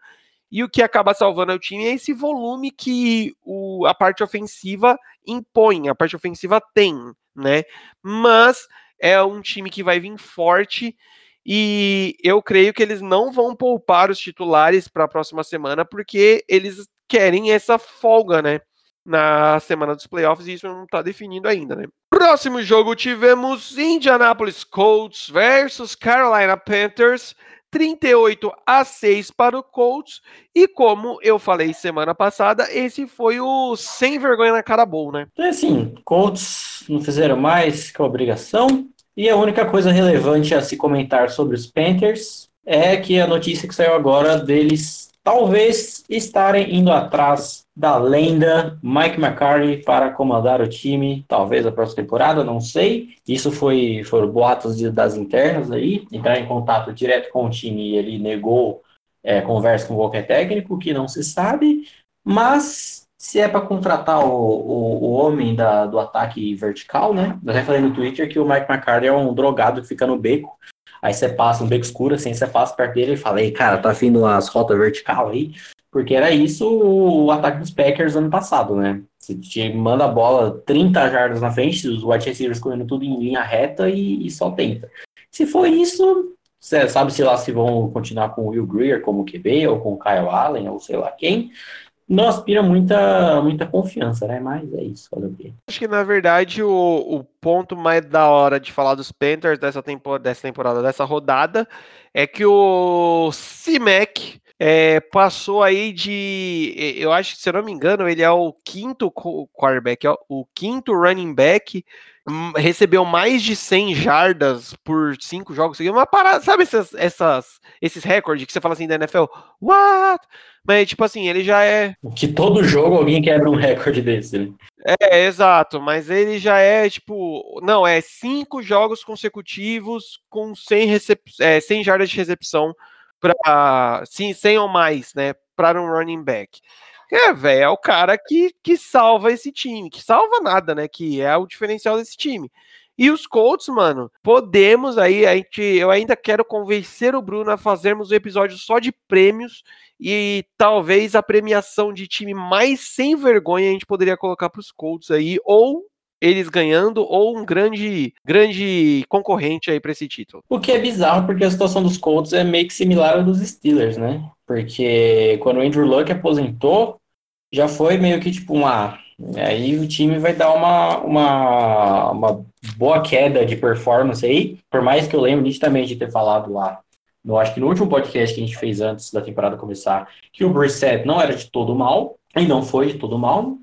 E o que acaba salvando o time é esse volume que o, a parte ofensiva impõe, a parte ofensiva tem, né? Mas é um time que vai vir forte e eu creio que eles não vão poupar os titulares para a próxima semana, porque eles querem essa folga, né? Na semana dos playoffs, e isso não está definido ainda, né? Próximo jogo tivemos Indianapolis Colts versus Carolina Panthers. 38 a 6 para o Colts. E como eu falei semana passada, esse foi o sem vergonha na cara bowl, né? É assim, Colts não fizeram mais que a obrigação. E a única coisa relevante a se comentar sobre os Panthers é que a notícia que saiu agora deles talvez estarem indo atrás da lenda Mike McCarthy para comandar o time, talvez a próxima temporada, não sei. Isso foi foram boatos de, das internas aí, entrar em contato direto com o time e ele negou é, conversa com qualquer técnico, que não se sabe, mas se é para contratar o, o, o, homem da, do ataque vertical, né? Eu até falei no Twitter que o Mike McCarthy é um drogado que fica no beco Aí você passa um beco escuro, assim, você passa perto dele e fala, ei, cara, tá vindo as rotas vertical aí? Porque era isso o ataque dos Packers ano passado, né? Você te manda a bola 30 jardas na frente, os wide receivers correndo tudo em linha reta e, e só tenta. Se for isso, você sabe se lá se vão continuar com o Will Greer como QB ou com o Kyle Allen ou sei lá quem não aspira muita, muita confiança, né? Mas é isso, fazer o quê? Acho que, na verdade, o, o ponto mais da hora de falar dos Panthers dessa, tempo, dessa temporada, dessa rodada, é que o C-Mac é, passou aí de. Eu acho que, se eu não me engano, ele é o quinto quarterback, o quinto running back Hum, recebeu mais de 100 jardas por cinco jogos. Uma parada, sabe essas, essas, esses recordes que você fala assim da NFL? What? Mas, tipo assim, ele já é. Que todo jogo alguém quebra um recorde desse, né? É, exato, mas ele já é, tipo. Não, é cinco jogos consecutivos com 100, recep... é, 100 jardas de recepção para. Sim, 100 ou mais, né? Para um running back. É, velho, é o cara que, que salva esse time, que salva nada, né? Que é o diferencial desse time. E os Colts, mano, podemos aí, a gente, eu ainda quero convencer o Bruno a fazermos um episódio só de prêmios e talvez a premiação de time mais sem vergonha a gente poderia colocar para os Colts aí, ou eles ganhando ou um grande grande concorrente aí para esse título. O que é bizarro porque a situação dos Colts é meio que similar à dos Steelers, né? Porque quando o Andrew Luck aposentou, já foi meio que tipo uma aí o time vai dar uma, uma, uma boa queda de performance aí, por mais que eu lembre nitidamente de ter falado lá, no, acho que no último podcast que a gente fez antes da temporada começar, que o Brissett não era de todo mal, e não foi de todo mal,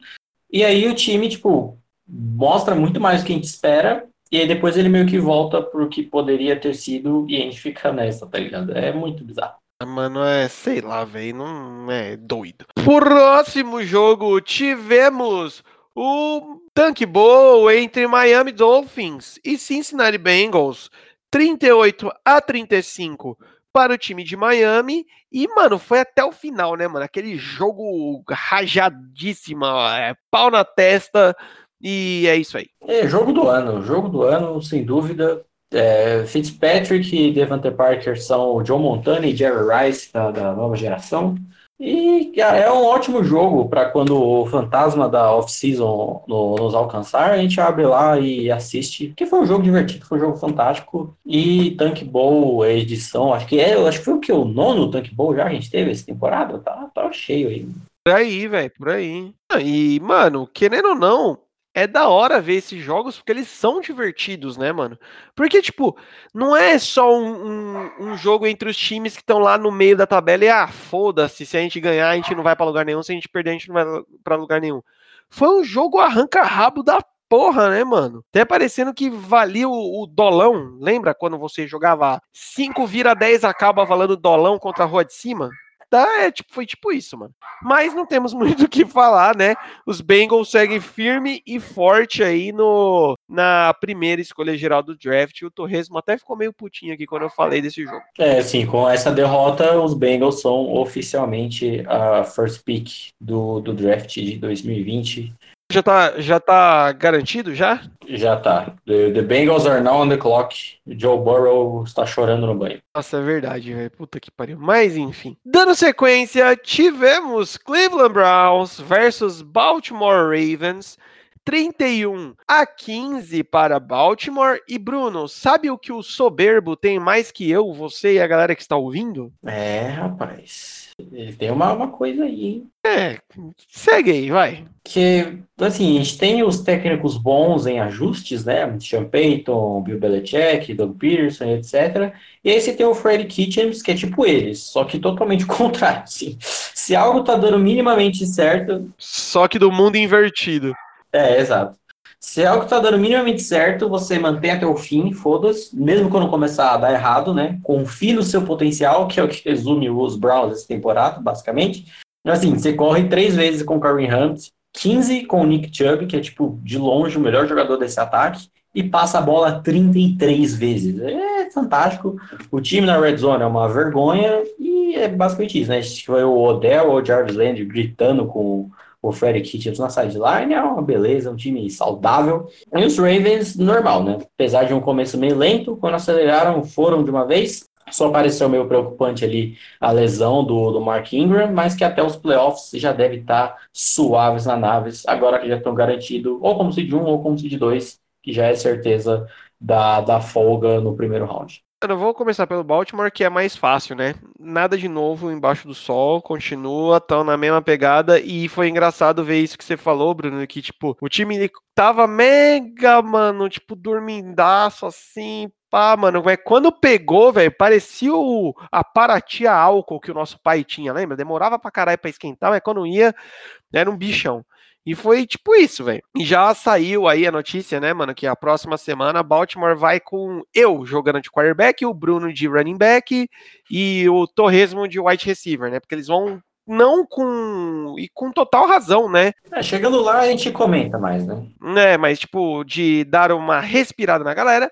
e aí o time, tipo, mostra muito mais do que a gente espera, e aí depois ele meio que volta pro que poderia ter sido, e a gente fica nessa, tá ligado? É muito bizarro. Ah, mano, é, sei lá, velho, não é doido. Próximo jogo, tivemos o Tank Bowl entre Miami Dolphins e Cincinnati Bengals, 38 a 35 para o time de Miami. E, mano, foi até o final, né, mano? Aquele jogo rajadíssimo, é, pau na testa, e é isso aí. É, jogo do ano. Jogo do ano, sem dúvida. É, Fitzpatrick Devante Parker são Joe Montana e Jerry Rice da, da nova geração. E é um ótimo jogo para quando o fantasma da off-season no, nos alcançar, a gente abre lá e assiste. Porque foi um jogo divertido, foi um jogo fantástico. E Tank Bowl, a edição, acho que é, acho que foi o que? O nono Tank Bowl já que a gente teve essa temporada? Tá, tá cheio aí. Por aí, velho, por aí. E, mano, querendo ou não, é da hora ver esses jogos porque eles são divertidos, né, mano? Porque, tipo, não é só um, um, um jogo entre os times que estão lá no meio da tabela e, ah, foda-se, se a gente ganhar a gente não vai para lugar nenhum, se a gente perder a gente não vai para lugar nenhum. Foi um jogo arranca-rabo da porra, né, mano? Até parecendo que valia o, o, dolão. Lembra quando você jogava 5 vira 10 acaba valendo dolão contra a rua de cima? Tá, é, tipo, foi tipo isso, mano. Mas não temos muito o que falar, né? Os Bengals seguem firme e forte aí no, na primeira escolha geral do draft. O Torresmo até ficou meio putinho aqui quando eu falei desse jogo. É, sim, com essa derrota, os Bengals são oficialmente a first pick do, do draft de 2020. Já tá, já tá garantido já? Já tá. The, the, Bengals are now on the clock. Joe Burrow está chorando no banho. Nossa, é verdade, velho. Puta que pariu. Mas enfim. Dando sequência, tivemos Cleveland Browns versus Baltimore Ravens. 31 a 15 para Baltimore. E Bruno, sabe o que o soberbo tem mais que eu, você e a galera que está ouvindo? É, rapaz. Ele tem uma, uma coisa aí, hein? É, segue aí, vai. Que, assim, a gente tem os técnicos bons em ajustes, né? Sean Payton, Bill Belichick, Doug Peterson, etc. E aí você tem o Freddy Kitchens, que é tipo eles, só que totalmente contrário, assim. Se algo tá dando minimamente certo... Só que do mundo invertido. É, exato. Se algo tá dando minimamente certo, você mantém até o fim, foda-se, mesmo quando começar a dar errado, né? Confie no seu potencial, que é o que resume os Browns essa temporada, basicamente. Então, assim, você corre três vezes com o Kareem Hunt, 15 com o Nick Chubb, que é, tipo, de longe o melhor jogador desse ataque, e passa a bola 33 vezes. É fantástico. O time na Red Zone é uma vergonha, e é basicamente isso, né? Foi o Odell ou o Jarvis Landry gritando com o Freddy Kitchens na sideline, é uma beleza, um time saudável. E os Ravens, normal, né? Apesar de um começo meio lento, quando aceleraram, foram de uma vez. Só pareceu meio preocupante ali a lesão do, do Mark Ingram, mas que até os playoffs já deve estar suaves na Naves, agora que já estão garantidos ou como se de um ou como se de dois, que já é certeza da, da folga no primeiro round. Eu vou começar pelo Baltimore, que é mais fácil, né? Nada de novo embaixo do sol, continua, tão na mesma pegada. E foi engraçado ver isso que você falou, Bruno, que, tipo, o time ele tava mega, mano, tipo, dormindaço, assim, pá, mano. Quando pegou, velho, parecia o, a Paratia álcool que o nosso pai tinha, lembra? Demorava pra caralho pra esquentar, mas quando ia, era um bichão. E foi tipo isso, velho. E já saiu aí a notícia, né, mano, que a próxima semana Baltimore vai com eu jogando de quarterback, o Bruno de running back e o Torresmo de wide receiver, né? Porque eles vão não com e com total razão, né? É, chegando lá a gente comenta mais, né? É, mas tipo de dar uma respirada na galera.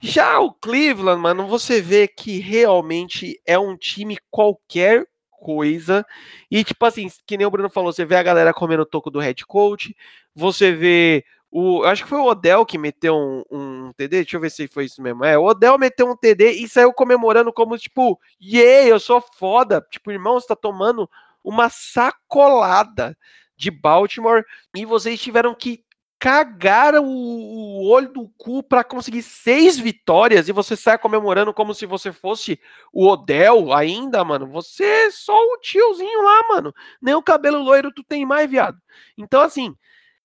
Já o Cleveland, mano, você vê que realmente é um time qualquer coisa. E, tipo assim, que nem o Bruno falou, você vê a galera comendo toco do head coach, você vê o. Acho que foi o Odell que meteu um, um TD, deixa eu ver se foi isso mesmo. É, o Odell meteu um TD e saiu comemorando como, tipo, yeah, eu sou foda. Tipo, irmão, você tá tomando uma sacolada de Baltimore e vocês tiveram que cagaram o, olho do cu para conseguir seis vitórias e você sai comemorando como se você fosse o Odell ainda, mano. Você é só o tiozinho lá, mano. Nem o cabelo loiro tu tem mais, viado. Então, assim,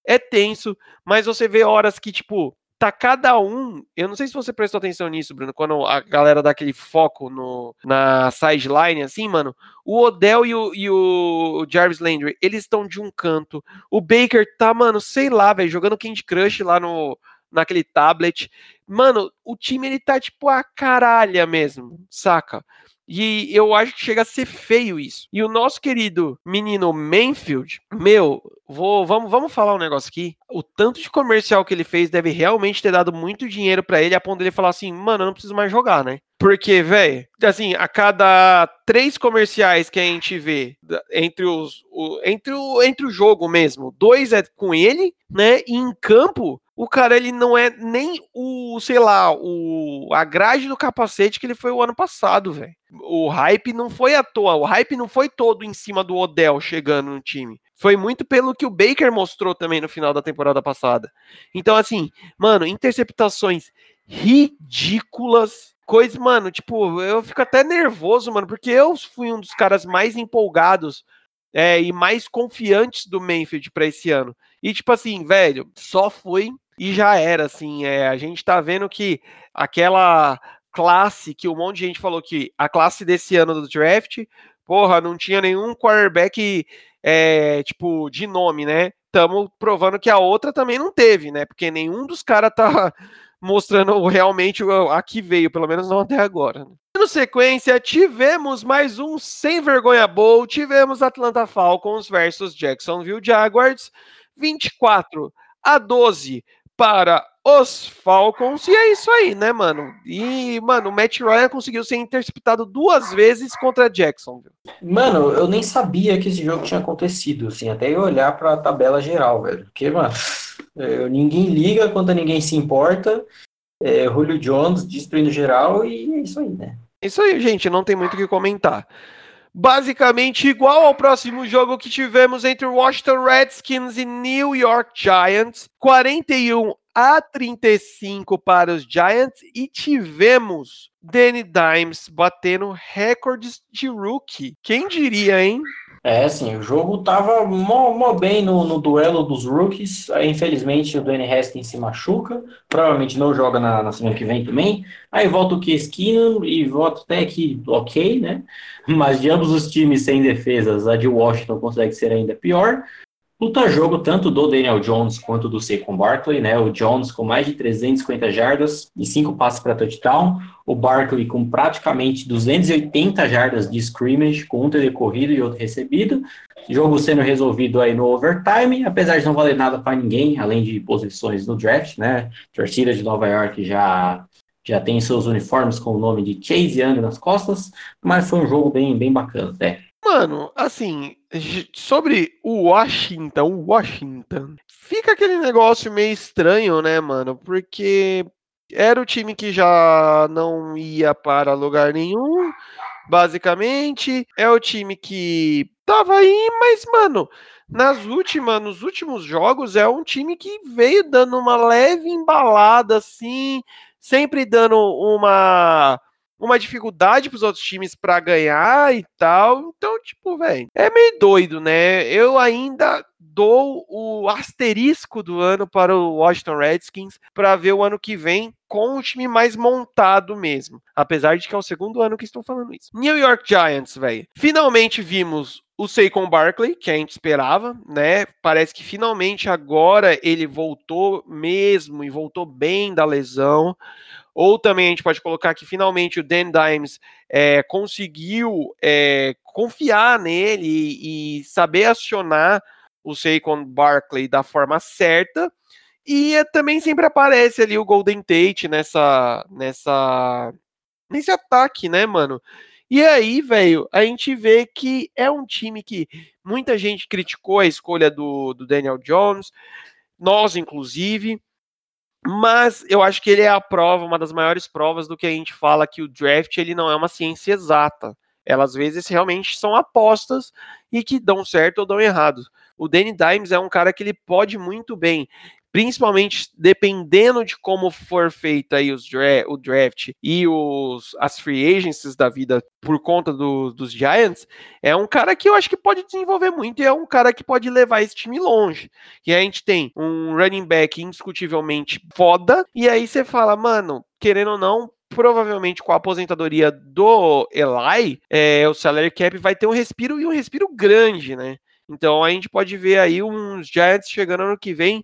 é tenso, mas você vê horas que, tipo, tá cada um. Eu não sei se você prestou atenção nisso, Bruno, quando a galera dá aquele foco no, na sideline, assim, mano. O Odell e o, e o Jarvis Landry, eles estão de um canto. O Baker tá, mano, sei lá, velho, jogando Candy Crush lá no, naquele tablet. Mano, o time ele tá tipo a caralha mesmo, saca? E eu acho que chega a ser feio isso. E o nosso querido menino Manfield, meu, vou, vamos, vamos falar um negócio aqui. O tanto de comercial que ele fez deve realmente ter dado muito dinheiro para ele, a ponto dele falar assim, mano, eu não preciso mais jogar, né? Porque, velho, assim, a cada três comerciais que a gente vê entre os o, entre o entre o jogo mesmo, dois é com ele, né? E em campo, o cara ele não é nem o, sei lá, o a grade do capacete que ele foi o ano passado, velho. O hype não foi à toa, o hype não foi todo em cima do Odell chegando no time. Foi muito pelo que o Baker mostrou também no final da temporada passada. Então, assim, mano, interceptações ridículas. Coisa, mano, tipo, eu fico até nervoso, mano, porque eu fui um dos caras mais empolgados é, e mais confiantes do Mayfield para esse ano. E, tipo assim, velho, só foi e já era, assim. É, a gente tá vendo que aquela classe que um monte de gente falou que a classe desse ano do draft, porra, não tinha nenhum quarterback, é, tipo, de nome, né? Estamos provando que a outra também não teve, né? Porque nenhum dos caras tá mostrando realmente a que veio, pelo menos não até agora. Né? No sequência, tivemos mais um sem vergonha bowl, tivemos Atlanta Falcons versus Jacksonville Jaguars, 24 a 12 para os Falcons. E é isso aí, né, mano? E, mano, o Matt Ryan conseguiu ser interceptado duas vezes contra Jackson. Mano, eu nem sabia que esse jogo tinha acontecido, assim, até eu olhar para a tabela geral, velho. Porque, mano, é, ninguém liga quando ninguém se importa. É, Julio Jones destruindo geral e é isso aí, né? Isso aí, gente, não tem muito o que comentar basicamente igual ao próximo jogo que tivemos entre Washington Redskins e New York Giants, 41 a 35 para os Giants e tivemos Danny Dimes batendo recordes de rookie. Quem diria, hein? É, sim, o jogo tava mó, mó bem no, no, duelo dos rookies. Infelizmente, o Danny Haskins se machuca. Provavelmente não joga na, na semana que vem também. Aí volta o Keenum e volta até aqui ok, né? Mas de ambos os times sem defesas, a de Washington consegue ser ainda pior. Luta jogo tanto do Daniel Jones quanto do Saquon Barkley, né? O Jones com mais de 350 jardas e 5 passes para touchdown. O Barkley com praticamente 280 jardas de scrimmage, com um TD corrido e outro recebido. Jogo sendo resolvido aí no overtime, apesar de não valer nada para ninguém, além de posições no draft, né? Torcida de Nova York já já tem seus uniformes com o nome de Chase Young nas costas, mas foi um jogo bem, bem bacana, né? Mano, assim, sobre o Washington, Washington, fica aquele negócio meio estranho, né, mano? Porque Era o time que já não ia para lugar nenhum, basicamente. É o time que tava aí, mas, mano, nas últimas, nos últimos jogos, é um time que veio dando uma leve embalada, assim, sempre dando uma uma dificuldade para os outros times para ganhar e tal. Então, tipo, velho, é meio doido, né? Eu ainda dou o asterisco do ano para o Washington Redskins para ver o ano que vem com o time mais montado mesmo. Apesar de que é o segundo ano que estou falando isso. New York Giants, velho. Finalmente vimos o Saquon Barkley, que a gente esperava, né? Parece que finalmente agora ele voltou mesmo e voltou bem da lesão. Ou também a gente pode colocar que finalmente o Dan Dimes é, conseguiu é, confiar nele e, e, saber acionar o Saquon Barkley da forma certa. E é, também sempre aparece ali o Golden Tate nessa, nessa, nesse ataque, né, mano? E aí, velho, a gente vê que é um time que muita gente criticou a escolha do, do Daniel Jones, nós, inclusive. Mas eu acho que ele é a prova, uma das maiores provas do que a gente fala que o draft ele não é uma ciência exata. Elas às vezes realmente são apostas e que dão certo ou dão errado. O Danny Dimes é um cara que ele pode muito bem principalmente dependendo de como for feita aí os dra o draft e os, as free agencies da vida por conta do, dos Giants, é um cara que eu acho que pode desenvolver muito e é um cara que pode levar esse time longe. E a gente tem um running back indiscutivelmente foda, e aí você fala, mano, querendo ou não, provavelmente com a aposentadoria do Eli, é, o salary cap vai ter um respiro e um respiro grande, né? Então a gente pode ver aí uns Giants chegando ano que vem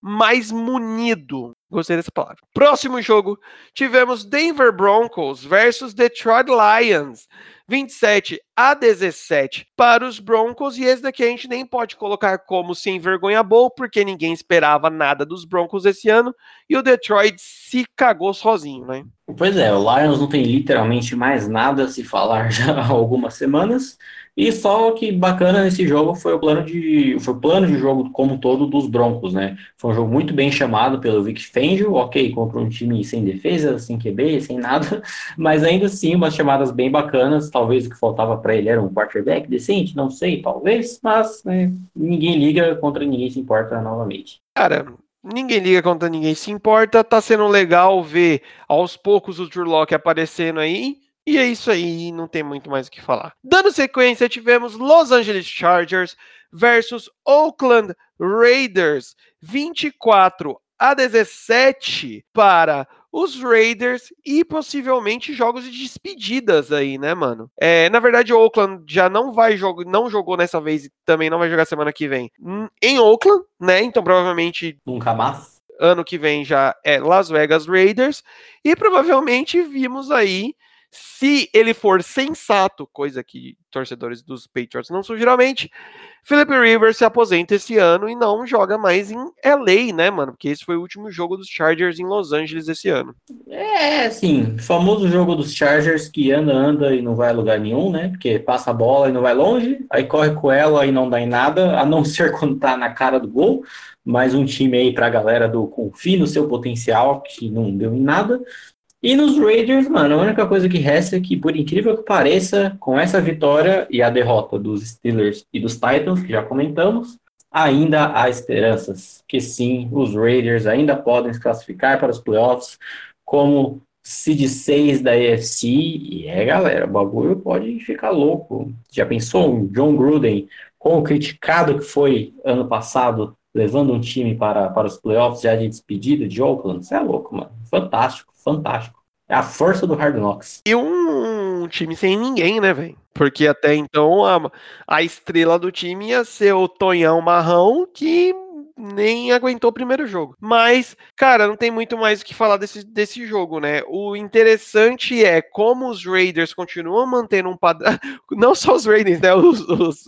mais munido. Gostei dessa palavra. Próximo jogo, tivemos Denver Broncos versus Detroit Lions. 27 a 17 para os Broncos, e esse daqui a gente nem pode colocar como sem vergonha boa, porque ninguém esperava nada dos Broncos esse ano, e o Detroit se cagou sozinho, né? Pois é, o Lions não tem literalmente mais nada a se falar já há algumas semanas. E só que bacana nesse jogo foi o plano de, foi o plano de jogo como um todo dos Broncos, né? Foi um jogo muito bem chamado pelo Vic Fangio, ok, contra um time sem defesa, sem QB, sem nada, mas ainda assim umas chamadas bem bacanas. Talvez o que faltava para ele era um quarterback decente, não sei, talvez, mas né, ninguém liga contra ninguém se importa novamente. Cara, Ninguém liga contra ninguém se importa. Tá sendo legal ver aos poucos o Drew Locke aparecendo aí. E é isso aí, não tem muito mais o que falar. Dando sequência, tivemos Los Angeles Chargers versus Oakland Raiders, 24 a 17 para os Raiders e possivelmente jogos de despedidas aí, né, mano? É, na verdade, o Oakland já não vai jogar, não jogou nessa vez e também não vai jogar semana que vem em Oakland, né? Então provavelmente nunca mais. Ano que vem já é Las Vegas Raiders e provavelmente vimos aí se ele for sensato, coisa que torcedores dos Patriots não são geralmente, Philip Rivers se aposenta esse ano e não joga mais em LA, né, mano? Porque esse foi o último jogo dos Chargers em Los Angeles esse ano. É, sim, famoso jogo dos Chargers que anda, anda e não vai a lugar nenhum, né? Porque passa a bola e não vai longe, aí corre com ela e não dá em nada, a não ser quando tá na cara do gol. Mais um time aí pra galera do confie no seu potencial, que não deu em nada. E nos Raiders, mano, a única coisa que resta é que, por incrível que pareça, com essa vitória e a derrota dos Steelers e dos Titans, que já comentamos, ainda há esperanças que sim, os Raiders ainda podem se classificar para os playoffs como seed 6 da AFC. E é, galera, o bagulho pode ficar louco. Já pensou o John Gruden, com o criticado que foi ano passado, levando um time para, para os playoffs já de despedida de Oakland? Você é louco, mano. Fantástico fantástico. É a força do Hard Knocks. E um time sem ninguém, né, velho? Porque até então a, a estrela do time ia ser o Tonhão Marrão, que nem aguentou o primeiro jogo. Mas, cara, não tem muito mais o que falar desse, desse jogo, né? O interessante é como os Raiders continuam mantendo um padrão. Não só os Raiders, né? Os, os,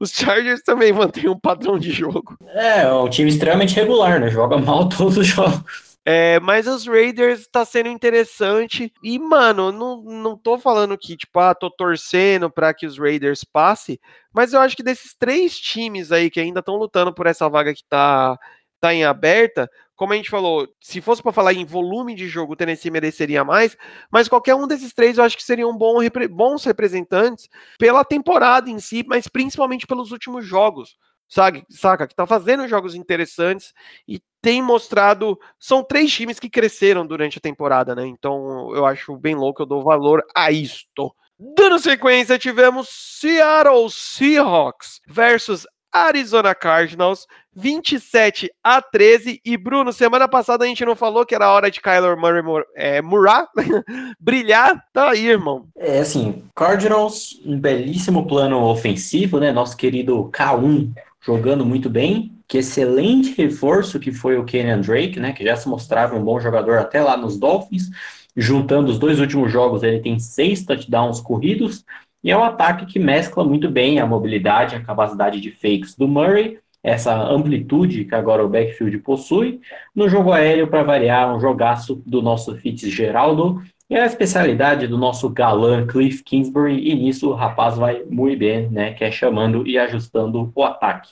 os, Chargers também mantêm um padrão de jogo. É, é um time extremamente regular, né? Joga mal todos os jogos. É, mas os Raiders tá sendo interessante. E, mano, não, não tô falando que, tipo, ah, tô torcendo para que os Raiders passem. Mas eu acho que desses três times aí que ainda estão lutando por essa vaga que tá, tá em aberta, como a gente falou, se fosse para falar em volume de jogo, o Tennessee mereceria mais, mas qualquer um desses três eu acho que seriam bons representantes pela temporada em si, mas principalmente pelos últimos jogos sabe, saca? Que tá fazendo jogos interessantes e tem mostrado. São três times que cresceram durante a temporada, né? Então eu acho bem louco, eu dou valor a isto. Dando sequência, tivemos Seattle Seahawks versus Arizona Cardinals, 27 a 13. E Bruno, semana passada a gente não falou que era hora de Kyler Murray é, murar, brilhar. Tá aí, irmão. É assim, Cardinals, um belíssimo plano ofensivo, né? Nosso querido K1 jogando muito bem. Que excelente reforço que foi o Kenyan Drake, né? Que já se mostrava um bom jogador até lá nos Dolphins. Juntando os dois últimos jogos, ele tem seis touchdowns corridos. E é um ataque que mescla muito bem a mobilidade, a capacidade de fakes do Murray, essa amplitude que agora o backfield possui. No jogo aéreo, para variar, um jogaço do nosso Fitzgeraldo e a especialidade do nosso galã Cliff Kingsbury, e nisso o rapaz vai muito bem, né? Que é chamando e ajustando o ataque.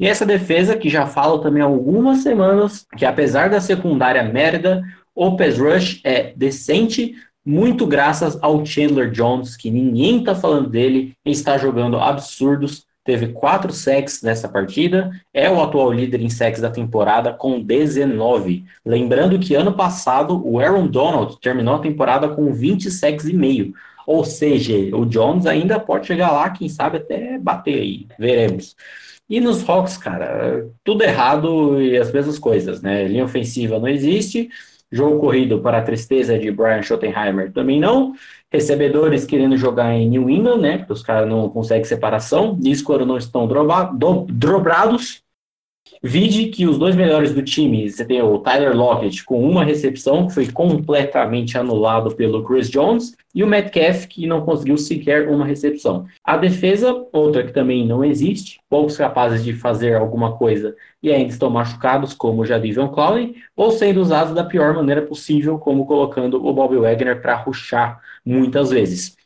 E essa defesa, que já falo também há algumas semanas, que apesar da secundária merda, o pass rush é decente, muito graças ao Chandler Jones, que ninguém tá falando dele, está jogando absurdos teve quatro sacks nessa partida, é o atual líder em sacks da temporada com 19. Lembrando que ano passado o Aaron Donald terminou a temporada com 20 sacks e meio. Ou seja, o Jones ainda pode chegar lá, quem sabe até bater aí, veremos. E nos Hawks, cara, tudo errado e as mesmas coisas, né? Linha ofensiva não existe, jogo corrido para a tristeza de Brian Schottenheimer também não recebedores querendo jogar em New England, né? Porque os caras não conseguem separação, isso quando não estão drobrados. Vide que os dois melhores do time, você tem o Tyler Lockett com uma recepção, que foi completamente anulado pelo Chris Jones, e o Metcalf, que não conseguiu sequer uma recepção. A defesa, outra que também não existe, poucos capazes de fazer alguma coisa e ainda estão machucados, como o Jadivion Clowney, ou sendo usados da pior maneira possível, como colocando o Bobby Wagner para ruxar muitas vezes.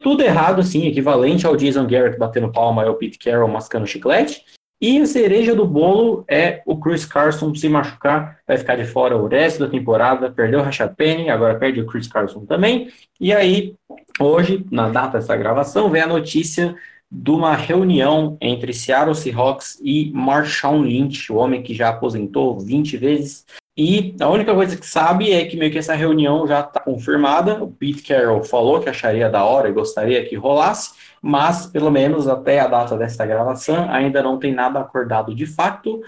Tudo errado, assim, equivalente ao Jason Garrett batendo palma e ao Pete Carroll mascando chiclete, e a cereja do bolo é o Chris Carson se machucar, vai ficar de fora o resto da temporada, perdeu o Rashad Penny, agora perde o Chris Carson também. E aí, hoje, na data dessa gravação, vem a notícia de uma reunião entre Seattle Seahawks e Marshawn Lynch, o homem que já aposentou 20 vezes. E a única coisa que sabe é que meio que essa reunião já está confirmada. O Pete Carroll falou que acharia da hora e gostaria que rolasse mas pelo menos até a data desta gravação ainda não tem nada acordado de fato.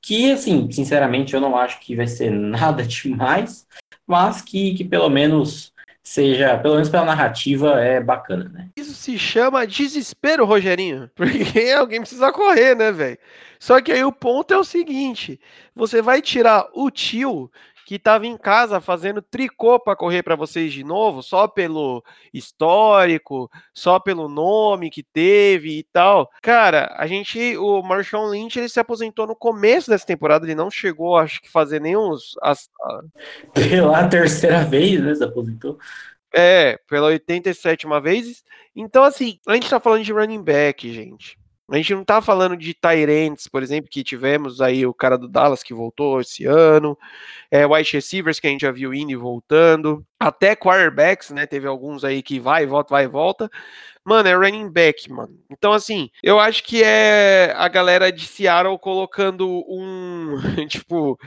Que, assim, sinceramente, eu não acho que vai ser nada demais, mas que, que pelo menos seja, pelo menos pela narrativa, é bacana, né? Isso se chama desespero, Rogerinho, porque alguém precisa correr, né, velho? Só que aí o ponto é o seguinte: você vai tirar o tio que estava em casa fazendo tricô para correr para vocês de novo, só pelo histórico, só pelo nome que teve e tal. Cara, a gente, o Marshawn Lynch, ele se aposentou no começo dessa temporada, ele não chegou, acho que fazer nenhum as, pela terceira vez, né, se aposentou. É, pela 87 uma vez. Então, assim, a gente tá falando de running back, gente. A gente não tá falando de Tyrants, por exemplo, que tivemos aí o cara do Dallas que voltou esse ano, é, wide receivers que a gente já viu indo e voltando, até quarterbacks, né? Teve alguns aí que vai volta, vai e volta. Mano, é running back, mano. Então, assim, eu acho que é a galera de Seattle colocando um. tipo.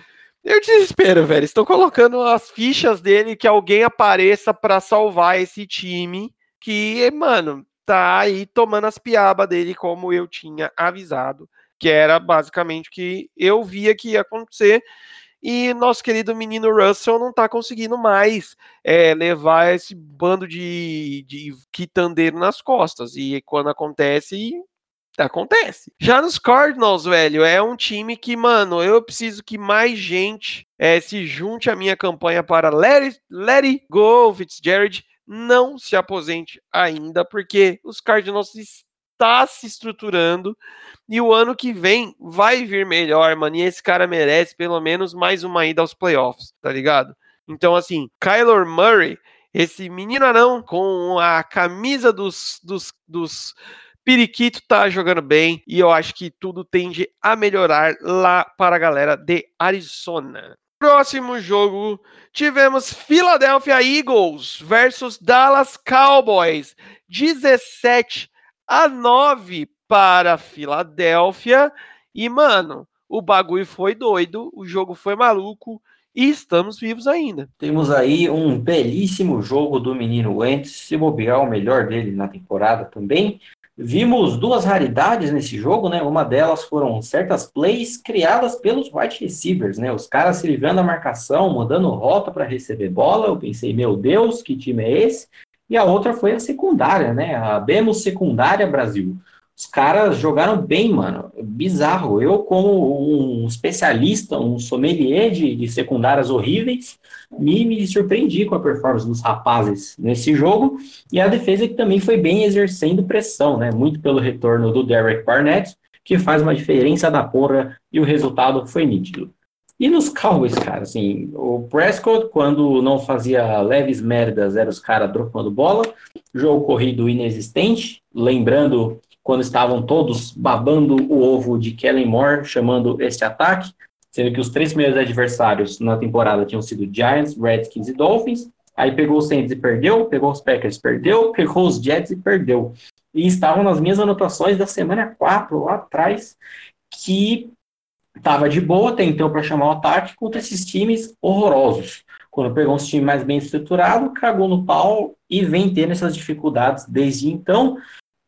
Eu desespero, velho. Estão colocando as fichas dele que alguém apareça para salvar esse time. Que, mano, tá aí tomando as piabas dele, como eu tinha avisado, que era basicamente o que eu via que ia acontecer. E nosso querido menino Russell não tá conseguindo mais é, levar esse bando de, de quitandeiro nas costas. E quando acontece, acontece. Já nos Cardinals, velho, é um time que, mano, eu preciso que mais gente é, se junte à minha campanha para let it, let it go, Fitzgerald não se aposente ainda, porque os Cardinals está se estruturando e o ano que vem vai vir melhor, mano. E esse cara merece pelo menos mais uma ida aos playoffs, tá ligado? Então, assim, Kyler Murray, esse menino anão com a camisa dos, dos, dos tá jogando bem e eu acho que tudo tende a melhorar lá para a galera de Arizona. Próximo jogo, tivemos Philadelphia Eagles versus Dallas Cowboys. 17 a 9 para Filadélfia. E, mano, o bagulho foi doido, o jogo foi maluco e estamos vivos ainda. Temos aí um belíssimo jogo do menino Wentz, se bobear o melhor dele na temporada também. Vimos duas raridades nesse jogo, né? Uma delas foram certas plays criadas pelos wide receivers, né? Os caras se livrando da marcação, mudando rota para receber bola. Eu pensei, meu Deus, que time é esse? E a outra foi a secundária, né? A Bemos Secundária Brasil. Os caras jogaram bem, mano. Bizarro. Eu, como um especialista, um sommelier de, de secundárias horríveis, me, me surpreendi com a performance dos rapazes nesse jogo. E a defesa que também foi bem exercendo pressão, né? Muito pelo retorno do Derek Barnett, que faz uma diferença da porra e o resultado foi nítido. E nos Cowboys, cara, assim, o Prescott, quando não fazia leves merdas, era os caras dropando bola, jogo corrido inexistente, lembrando quando estavam todos babando o ovo de Kellen Moore, chamando este ataque, sendo que os três primeiros adversários na temporada tinham sido Giants, Redskins e Dolphins. Aí pegou os Saints e perdeu, pegou os Packers e perdeu, pegou os Jets e perdeu. E estavam nas minhas anotações da semana 4 lá atrás, que estava de boa até então para chamar o ataque contra esses times horrorosos. Quando pegou um time mais bem estruturado, cagou no pau e vem tendo essas dificuldades desde então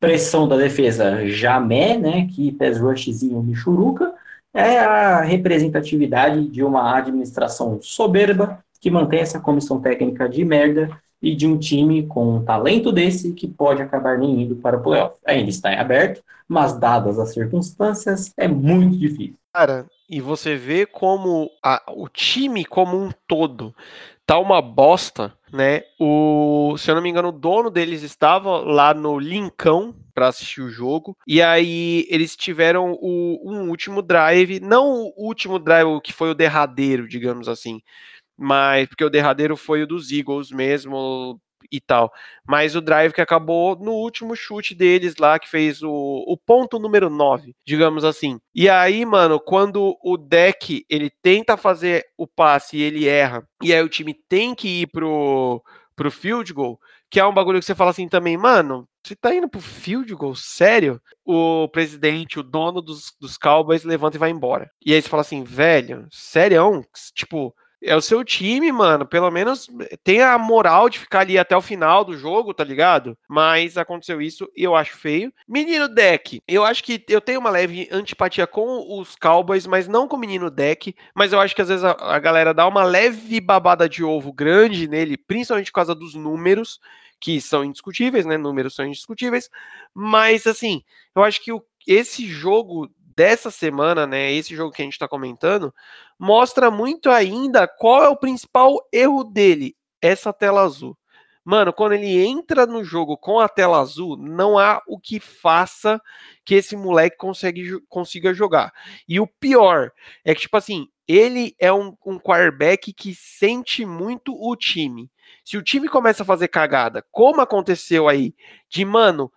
pressão da defesa Jamé, né, que pés rushzinho Michuruca, é a representatividade de uma administração soberba que mantém essa comissão técnica de merda e de um time com um talento desse que pode acabar nem indo para o playoff. Ainda está em aberto, mas dadas as circunstâncias, é muito difícil. Cara, e você vê como a, o time como um todo tá uma bosta, né? O, se eu não me engano, o dono deles estava lá no Lincão para assistir o jogo. E aí eles tiveram o, um último drive, não o último drive que foi o derradeiro, digamos assim, mas porque o derradeiro foi o dos Eagles mesmo, e tal. Mas o drive que acabou no último chute deles lá, que fez o, o ponto número 9, digamos assim. E aí, mano, quando o deck ele tenta fazer o passe e ele erra, e aí o time tem que ir pro, pro field goal, que é um bagulho que você fala assim também, mano, você tá indo pro field goal? Sério? O presidente, o dono dos, dos Cowboys, levanta e vai embora. E aí você fala assim, velho, sério? Tipo, é o seu time, mano. Pelo menos tem a moral de ficar ali até o final do jogo, tá ligado? Mas aconteceu isso e eu acho feio. Menino Deck, eu acho que eu tenho uma leve antipatia com os Cowboys, mas não com o menino Deck. Mas eu acho que às vezes a, a galera dá uma leve babada de ovo grande nele, principalmente por causa dos números que são indiscutíveis, né? Números são indiscutíveis, mas assim, eu acho que o, esse jogo dessa semana, né, esse jogo que a gente está comentando, mostra muito ainda qual é o principal erro dele, essa tela azul. Mano, quando ele entra no jogo com a tela azul, não há o que faça que esse moleque consegue, consiga jogar. E o pior é que, tipo assim, ele é um, um quarterback que sente muito o time. Se o time começa a fazer cagada, como aconteceu aí, de mano,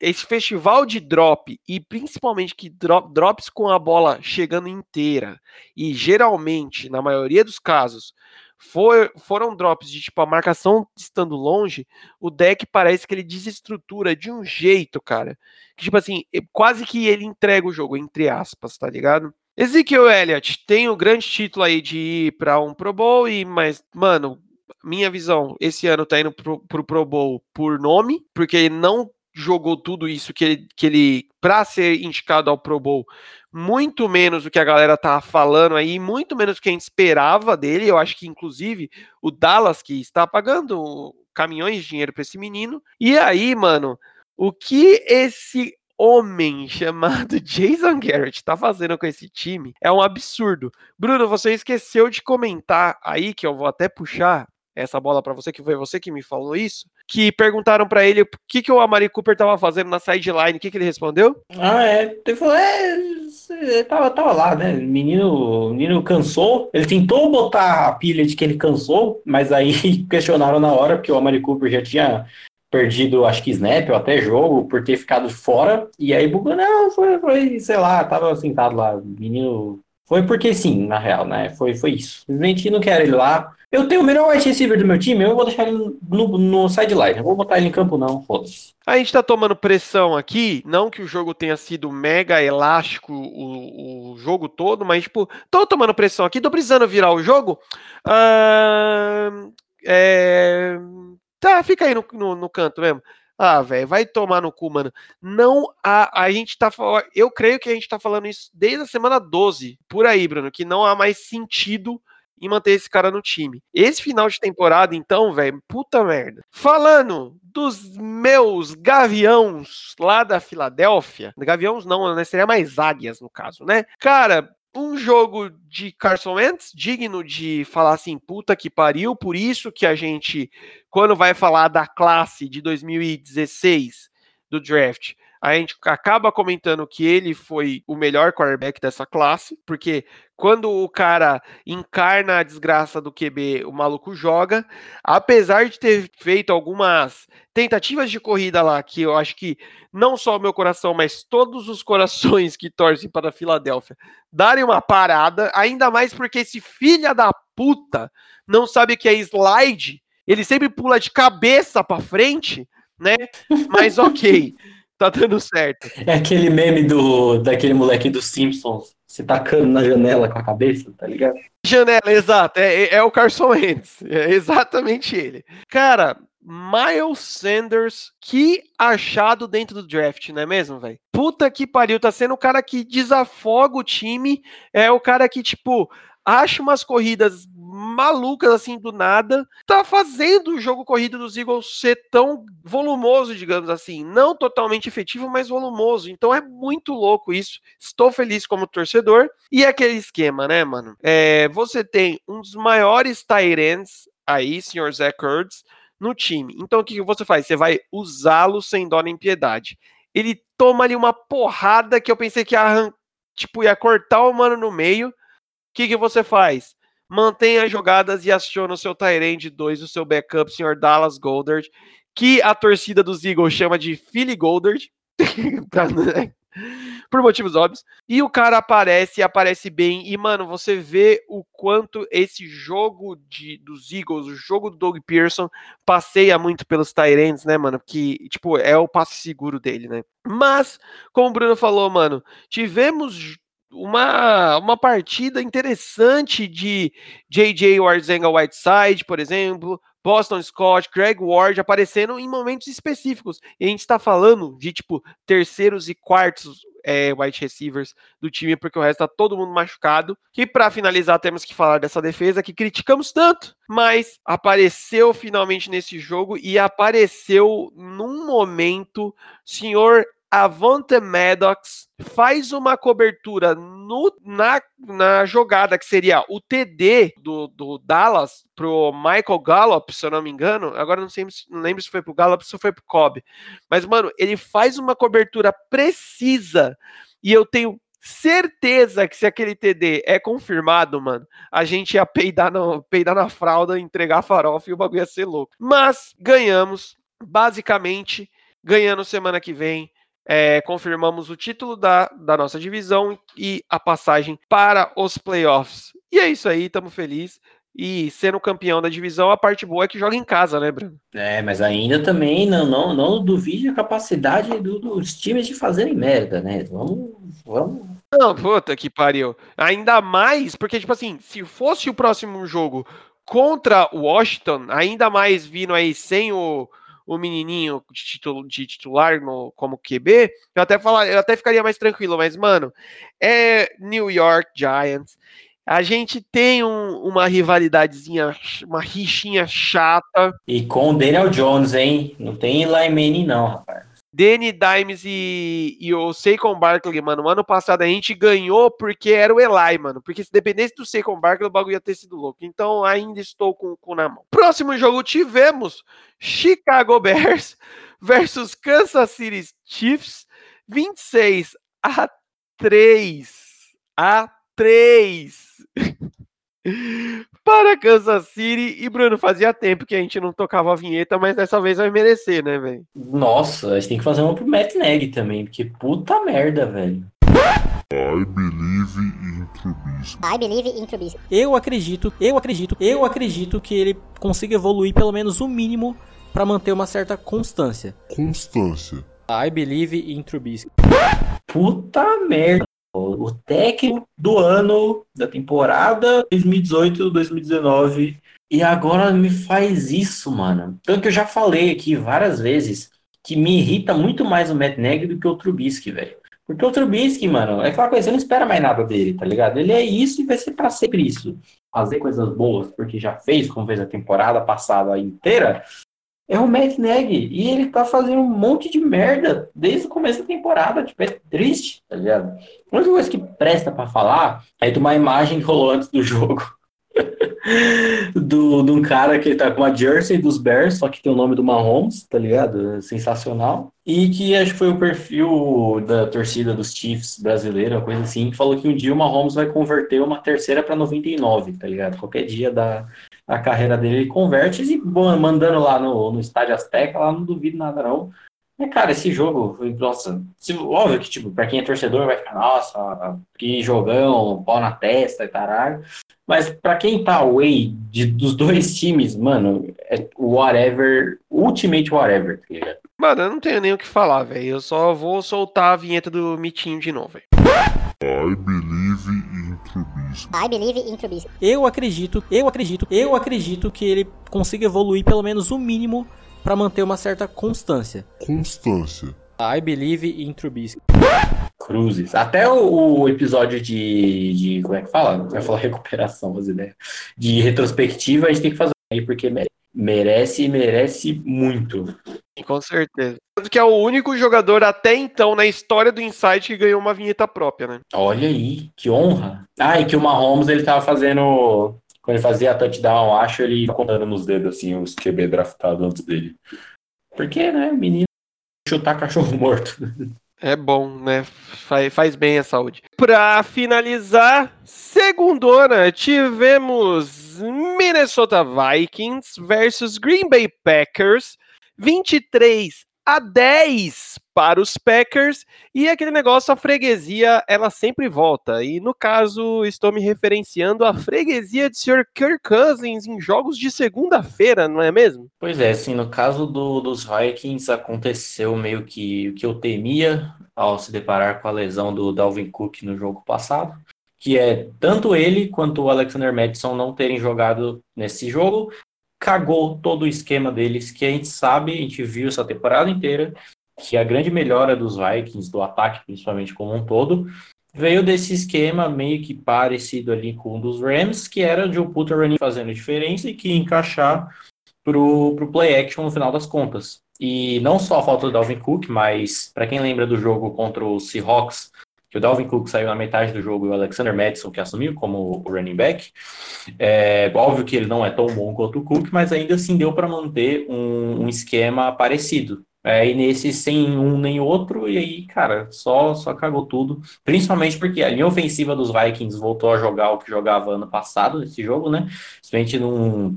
esse festival de drop e principalmente que drop, drops com a bola chegando inteira e geralmente, na maioria dos casos, for, foram drops de tipo a marcação estando longe, o deck parece que ele desestrutura de um jeito, cara. Que, tipo assim, quase que ele entrega o jogo, entre aspas, tá ligado? Ezekiel Elliott tem o grande título aí de ir para um Pro Bowl, e, mas, mano, minha visão, esse ano tá indo pro, pro Pro Bowl por nome, porque não jogou tudo isso que ele, que ele para ser indicado ao Pro Bowl, muito menos do que a galera tá falando aí, muito menos do que a gente esperava dele. Eu acho que, inclusive, o Dallas, que está pagando caminhões de dinheiro para esse menino. E aí, mano, o que esse homem chamado Jason Garrett tá fazendo com esse time é um absurdo. Bruno, você esqueceu de comentar aí, que eu vou até puxar essa bola para você, que foi você que me falou isso, que perguntaram para ele o que, que o Amari Cooper tava fazendo na sideline, o que, que ele respondeu? Ah, é, ele falou, é, tava, tava lá, né, o menino, menino cansou, ele tentou botar a pilha de que ele cansou, mas aí questionaram na hora, porque o Amari Cooper já tinha perdido, acho que snap ou até jogo, por ter ficado fora. E aí bugou, não, foi, foi, sei lá, tava sentado lá, menino. Foi porque sim, na real, né? Foi, foi isso. Simplesmente não quero ele lá. Eu tenho o melhor wide receiver do meu time, eu vou deixar ele no, no sideline. Eu vou botar ele em campo, não, foda-se. A gente tá tomando pressão aqui, não que o jogo tenha sido mega elástico o, o jogo todo, mas, tipo, tô tomando pressão aqui, tô precisando virar o jogo. Ah, é, tá, fica aí no, no, no canto mesmo. Ah, velho, vai tomar no cu, mano. Não, a, a gente tá. Eu creio que a gente tá falando isso desde a semana 12, por aí, Bruno, que não há mais sentido em manter esse cara no time. Esse final de temporada, então, velho, puta merda. Falando dos meus gaviões lá da Filadélfia, gaviões não, né? Seria mais águias no caso, né? Cara, um jogo de Carson Wentz digno de falar assim, puta que pariu, por isso que a gente, quando vai falar da classe de 2016 do draft, a gente acaba comentando que ele foi o melhor quarterback dessa classe, porque quando o cara encarna a desgraça do QB, o maluco joga. Apesar de ter feito algumas tentativas de corrida lá, que eu acho que não só o meu coração, mas todos os corações que torcem para a Filadélfia darem uma parada, ainda mais porque esse filha da puta não sabe que é slide, ele sempre pula de cabeça para frente, né? Mas ok. tá dando certo. É aquele meme do daquele moleque dos Simpsons se tacando na janela com a cabeça, tá ligado? Janela, exato. É, é, é o Carson Wentz. É exatamente ele. Cara, Miles Sanders, que achado dentro do draft, não é mesmo, velho? Puta que pariu, tá sendo o cara que desafoga o time, é o cara que, tipo, acha umas corridas malucas assim do nada, tá fazendo o jogo corrido dos Eagles ser tão volumoso, digamos assim, não totalmente efetivo, mas volumoso. Então é muito louco isso. Estou feliz como torcedor. E é aquele esquema, né, mano? É, você tem um dos maiores Tyrants aí, senhor Zach Ertz, no time. Então o que você faz? Você vai usá-lo sem dó nem piedade. Ele toma ali uma porrada que eu pensei que ia, tipo, ia cortar o mano no meio. O que, que você faz? Mantenha as jogadas e aciona o seu Tyrande 2, o seu backup, senhor Dallas Goldard, que a torcida dos Eagles chama de Philly Goldard, né? por motivos óbvios. E o cara aparece aparece bem. E, mano, você vê o quanto esse jogo de, dos Eagles, o jogo do Doug Pearson, passeia muito pelos Tyrants, né, mano? Que, tipo, é o passe seguro dele, né? Mas, como o Bruno falou, mano, tivemos uma, uma partida interessante de J.J. Warzenga Whiteside, por exemplo, Boston Scott, Greg Ward aparecendo em momentos específicos. E a gente está falando de tipo terceiros e quartos é, receivers do time, porque o resto tá todo mundo machucado. E para finalizar, temos que falar dessa defesa que criticamos tanto, mas apareceu finalmente nesse jogo e apareceu num momento, senhor Avante Maddox faz uma cobertura no, na, na jogada que seria o TD do, do Dallas pro Michael Gallup, se eu não me engano. Agora não, sei, não lembro se foi pro Gallup ou se foi pro Cobb. Mas, mano, ele faz uma cobertura precisa e eu tenho certeza que se aquele TD é confirmado, mano, a gente ia peidar, no, peidar na fralda, entregar a farofa e o bagulho ia ser louco. Mas ganhamos, basicamente, ganhando semana que vem é, confirmamos o título da, da nossa divisão e a passagem para os playoffs. E é isso aí, estamos felizes. E sendo campeão da divisão, a parte boa é que joga em casa, né, Bruno? É, mas ainda também não, não, não duvide a capacidade do, dos times de fazerem merda, né? Vamos, vamos. Não, puta que pariu. Ainda mais, porque, tipo assim, se fosse o próximo jogo contra o Washington, ainda mais vindo aí sem o, o menininho de, de titular no, como QB, eu até, falar, eu até ficaria mais tranquilo, mas, mano, é New York Giants. A gente tem um, uma rivalidadezinha, uma rixinha chata. E com o Daniel Jones, hein? Não tem Lyman não, rapaz. Danny Dimes e, e o Saquon Barkley, mano, no ano passado a gente ganhou porque era o Eli, mano. Porque se dependesse do Saquon Barkley, o bagulho ia ter sido louco. Então ainda estou com o cu na mão. Próximo jogo tivemos Chicago Bears versus Kansas City Chiefs, 26 a 3 a 3. para Kansas City. E Bruno, fazia tempo que a gente não tocava a vinheta, mas dessa vez vai merecer, né, velho? Nossa, a gente tem que fazer uma pro Matt Neg também, porque puta merda, velho. I believe in Trubisky. I believe in Trubisky. Eu acredito, eu acredito, eu acredito que ele consiga evoluir pelo menos o mínimo para manter uma certa constância. Constância. I believe in Trubisky. Puta merda. O técnico do ano da temporada 2018-2019 e agora me faz isso, mano. Tanto que eu já falei aqui várias vezes que me irrita muito mais o Matt Nagy do que o Trubisky, velho. Porque o Trubisky, mano, é aquela coisa, você não espera mais nada dele, tá ligado? Ele é isso e vai ser pra sempre isso. Fazer coisas boas, porque já fez, como fez a temporada passada inteira, é o Matt Nagy. E ele tá fazendo um monte de merda desde o começo da temporada. Tipo, é triste, tá ligado? A única coisa que presta para falar é de uma imagem que rolou antes do jogo do, de um cara que tá com uma jersey dos Bears, só que tem o nome do Mahomes, tá ligado? Sensacional. E que acho que foi o perfil da torcida dos Chiefs brasileira, uma coisa assim, que falou que um dia o Mahomes vai converter uma terceira para 99, tá ligado? Qualquer dia da a carreira dele ele converte e mandando lá no, no Estádio Azteca, lá não duvido nada não. É, cara, esse jogo, nossa, se, óbvio que, tipo, pra quem é torcedor vai ficar, nossa, que jogão, pau na testa e caralho. Mas para quem tá away de, dos dois times, mano, é whatever, ultimate whatever, tá ligado? Mano, eu não tenho nem o que falar, velho. Eu só vou soltar a vinheta do Mitinho de novo, velho. I believe in Trubisky. I believe in Trubisky. Eu acredito, eu acredito, eu acredito que ele consiga evoluir pelo menos o mínimo para manter uma certa constância. Constância. I believe in Trubisky. Cruzes. Até o, o, episódio de, de. Como é que fala? Eu falar recuperação, as ideias. De retrospectiva, a gente tem que fazer aí, porque merece, merece muito. Com certeza. Tanto que é o único jogador até então na história do Insight que ganhou uma vinheta própria, né? Olha aí, que honra. Ah, e que o Mahomes ele tava fazendo quando ele fazia touchdown, acho, ele contando nos dedos, assim, os QB draftados antes dele. Porque, né, menino chutar cachorro morto. É bom, né? Faz, faz bem a saúde. Para finalizar, segundona, tivemos Minnesota Vikings versus Green Bay Packers, 23 a 10 para os Packers e aquele negócio, a freguesia, ela sempre volta. E no caso, estou me referenciando à freguesia de Sr. Kirk Cousins em jogos de segunda-feira, não é mesmo? Pois é, assim, no caso do, dos Vikings aconteceu meio que o que eu temia ao se deparar com a lesão do Dalvin Cook no jogo passado, que é tanto ele quanto o Alexander Madison não terem jogado nesse jogo, cagou todo o esquema deles, que a gente sabe, a gente viu essa temporada inteira, que a grande melhora dos Vikings, do ataque principalmente como um todo, veio desse esquema meio que parecido ali com um dos Rams, que era de o puta running fazendo diferença e que encaixar pro, pro play action no final das contas. E não só a falta do Dalvin Cook, mas para quem lembra do jogo contra o Seahawks, que o Dalvin Cook saiu na metade do jogo e o Alexander Madison que assumiu como o running back. É óbvio que ele não é tão bom quanto o Cook, mas ainda assim deu para manter um, um, esquema parecido. É, e nesse sem um nem outro, e aí, cara, só, só cagou tudo. Principalmente porque a linha ofensiva dos Vikings voltou a jogar o que jogava ano passado nesse jogo, né? Simplesmente não.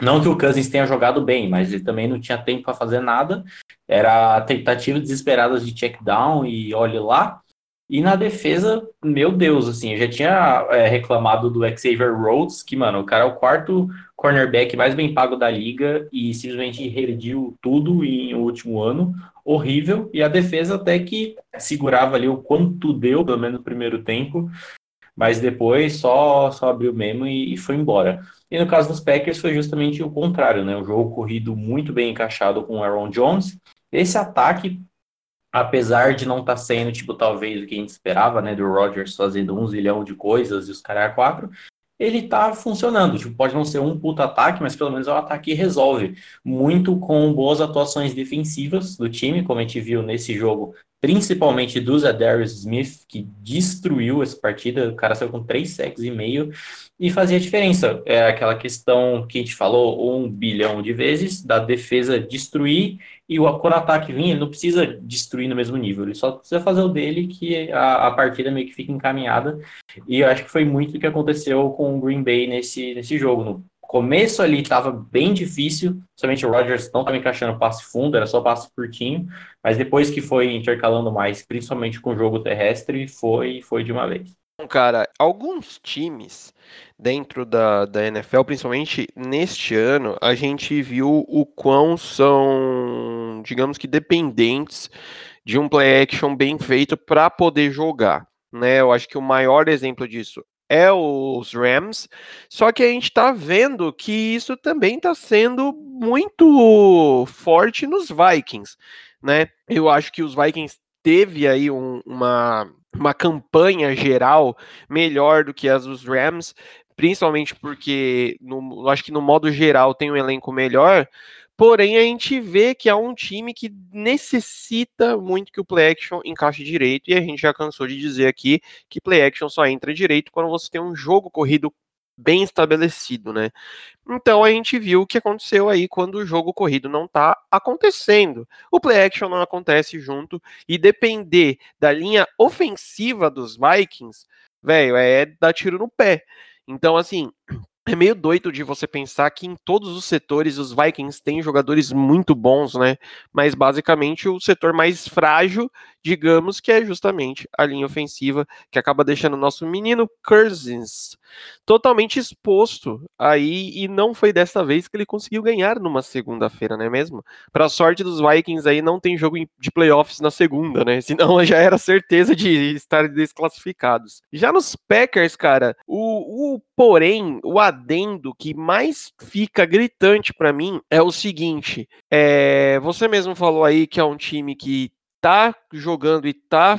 Não que o Cousins tenha jogado bem, mas ele também não tinha tempo para fazer nada. Era tentativa desesperadas de check down e olhe lá. E na defesa, meu Deus, assim, eu já tinha é, reclamado do Xavier Rhodes, que, mano, o cara é o quarto cornerback mais bem pago da liga e simplesmente regrediu tudo em o último ano. Horrível. E a defesa até que segurava ali o quanto deu, pelo menos no primeiro tempo, mas depois só, só abriu mesmo e, e foi embora. E no caso dos Packers foi justamente o contrário, né? O jogo corrido muito bem encaixado com o Aaron Jones. Esse ataque apesar de não estar tá sendo, tipo, talvez o que a gente esperava, né, do Rodgers fazendo um zilhão de coisas e os caras quatro, ele tá funcionando. Tipo, pode não ser um puta ataque, mas pelo menos é um ataque que resolve. Muito com boas atuações defensivas do time, como a gente viu nesse jogo, principalmente do Zadarius Smith, que destruiu essa partida. O cara saiu com três sacks e meio e fazia diferença. É aquela questão que a gente falou um bilhão de vezes, da defesa destruir e o ataque vinha, ele não precisa destruir no mesmo nível, ele só precisa fazer o dele que a, a partida meio que fica encaminhada. E eu acho que foi muito o que aconteceu com o Green Bay nesse, nesse jogo. No começo ali estava bem difícil, somente o Rodgers não estava encaixando passe fundo, era só passe curtinho, mas depois que foi intercalando mais, principalmente com o jogo terrestre, foi, foi de uma vez. Cara, alguns times dentro da, da NFL, principalmente neste ano, a gente viu o quão são, digamos que, dependentes de um play action bem feito para poder jogar. Né? Eu acho que o maior exemplo disso é os Rams, só que a gente está vendo que isso também está sendo muito forte nos Vikings, né? Eu acho que os Vikings teve aí um, uma uma campanha geral melhor do que as dos Rams, principalmente porque no, acho que no modo geral tem um elenco melhor. Porém, a gente vê que é um time que necessita muito que o play action encaixe direito, e a gente já cansou de dizer aqui que play action só entra direito quando você tem um jogo corrido bem estabelecido, né? Então a gente viu o que aconteceu aí quando o jogo corrido não tá acontecendo. O play action não acontece junto e depender da linha ofensiva dos Vikings, velho, é dar tiro no pé. Então assim, é meio doido de você pensar que em todos os setores os Vikings têm jogadores muito bons, né? Mas basicamente o setor mais frágil, digamos, que é justamente a linha ofensiva, que acaba deixando o nosso menino Cousins totalmente exposto aí e não foi dessa vez que ele conseguiu ganhar numa segunda-feira, não é mesmo? Para sorte dos Vikings aí não tem jogo de playoffs na segunda, né? Senão já era certeza de estar desclassificados. Já nos Packers, cara, o, o porém, o adendo que mais fica gritante para mim é o seguinte: é, você mesmo falou aí que é um time que tá jogando e tá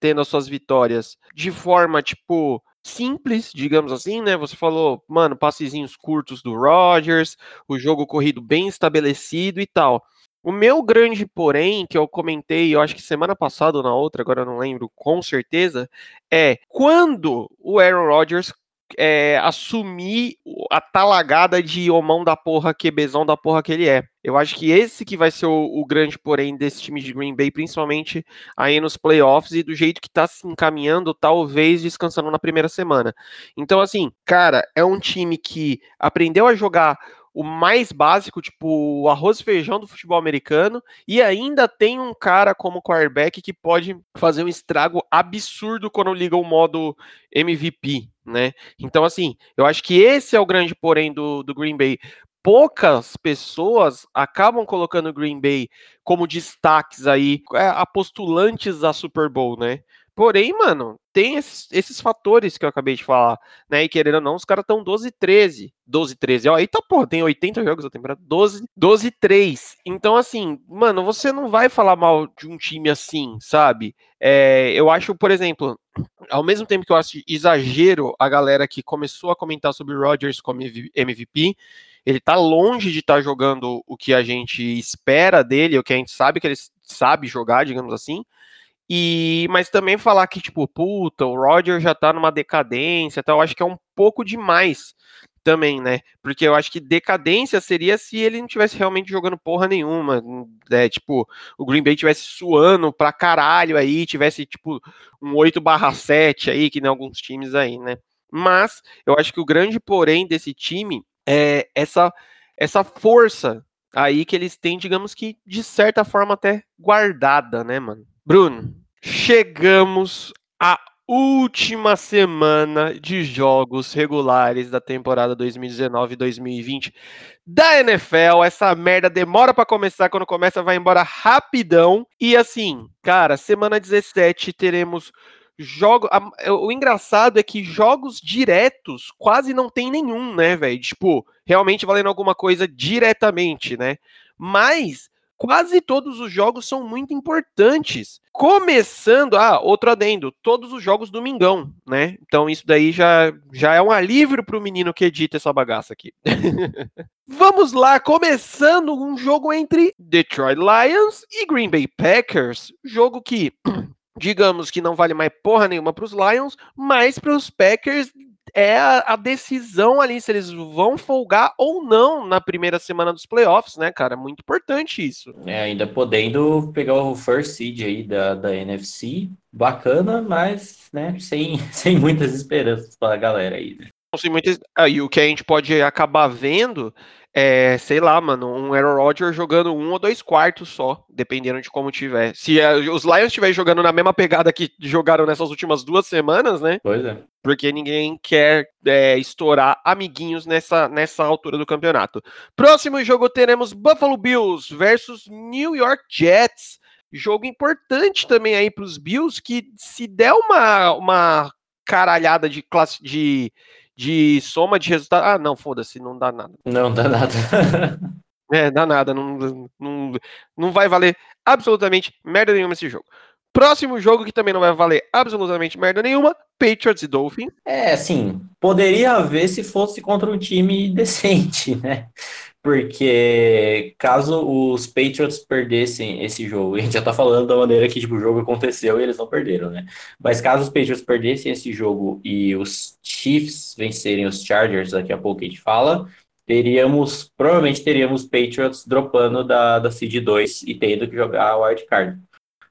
tendo as suas vitórias de forma, tipo, simples, digamos assim, né? Você falou, mano, passezinhos curtos do Rodgers, o jogo corrido bem estabelecido e tal. O meu grande porém, que eu comentei, eu acho que semana passada ou na outra, agora eu não lembro com certeza, é quando o Aaron Rodgers é, assumir a talagada de homão da porra, quebezão da porra que ele é. Eu acho que esse que vai ser o, o, grande porém desse time de Green Bay, principalmente aí nos playoffs e do jeito que tá se encaminhando, talvez descansando na primeira semana. Então, assim, cara, é um time que aprendeu a jogar o mais básico, tipo o arroz e feijão do futebol americano, e ainda tem um cara como quarterback que pode fazer um estrago absurdo quando liga o modo MVP, né? Então, assim, eu acho que esse é o grande porém do, do Green Bay. Poucas pessoas acabam colocando o Green Bay como destaques aí, é, apostulantes a Super Bowl, né? Porém, mano, tem esses, esses, fatores que eu acabei de falar, né? E querendo ou não, os caras estão 12 13. 12 13. Ó, tá, porra, tem 80 jogos da temporada. 12, 12 3. Então, assim, mano, você não vai falar mal de um time assim, sabe? É, eu acho, por exemplo, ao mesmo tempo que eu acho exagero a galera que começou a comentar sobre o Rodgers como MVP, ele tá longe de estar tá jogando o que a gente espera dele, o que a gente sabe que ele sabe jogar, digamos assim. E, mas também falar que, tipo, puta, o Roger já tá numa decadência, tal, eu acho que é um pouco demais também, né? Porque eu acho que decadência seria se ele não tivesse realmente jogando porra nenhuma, né? Tipo, o Green Bay tivesse suando pra caralho aí, tivesse, tipo, um 8 barra 7 aí, que nem alguns times aí, né? Mas eu acho que o grande porém desse time é essa, essa força aí que eles têm, digamos que, de certa forma até guardada, né, mano? Bruno, chegamos à última semana de jogos regulares da temporada 2019-2020 da NFL. Essa merda demora para começar, quando começa vai embora rapidão. E assim, cara, semana 17 teremos jogos. O engraçado é que jogos diretos quase não tem nenhum, né, velho? Tipo, realmente valendo alguma coisa diretamente, né? Mas quase todos os jogos são muito importantes. Começando, ah, outro adendo, todos os jogos domingão, né? Então isso daí já, já é um alívio para o menino que edita essa bagaça aqui. Vamos lá, começando um jogo entre Detroit Lions e Green Bay Packers. Jogo que, digamos que não vale mais porra nenhuma para os Lions, mas para os Packers é a, a, decisão ali se eles vão folgar ou não na primeira semana dos playoffs, né, cara? Muito importante isso. É, ainda podendo pegar o first seed aí da, da NFC, bacana, mas, né, sem, sem muitas esperanças para a galera aí, né? Sem muitas... Ah, e o que a gente pode acabar vendo é, sei lá, mano, um Aaron Rodgers jogando um ou dois quartos só, dependendo de como tiver. Se é, os Lions estiverem jogando na mesma pegada que jogaram nessas últimas duas semanas, né? Pois é. Porque ninguém quer é, estourar amiguinhos nessa, nessa altura do campeonato. Próximo jogo teremos Buffalo Bills versus New York Jets. Jogo importante também aí para os Bills, que se der uma, uma caralhada de classe de de soma de resultado. Ah, não, foda-se, não dá nada. Não dá nada. é, dá nada. Não, não, não vai valer absolutamente merda nenhuma esse jogo. Próximo jogo que também não vai valer absolutamente merda nenhuma, Patriots e Dolphins. É, assim, poderia haver se fosse contra um time decente, né? Porque caso os Patriots perdessem esse jogo, a gente já tá falando da maneira que tipo, o jogo aconteceu e eles não perderam, né? Mas caso os Patriots perdessem esse jogo e os Chiefs vencerem os Chargers, daqui a pouco a gente fala, teríamos, provavelmente teríamos Patriots dropando da, da Seed 2 e tendo que jogar a Wild Card.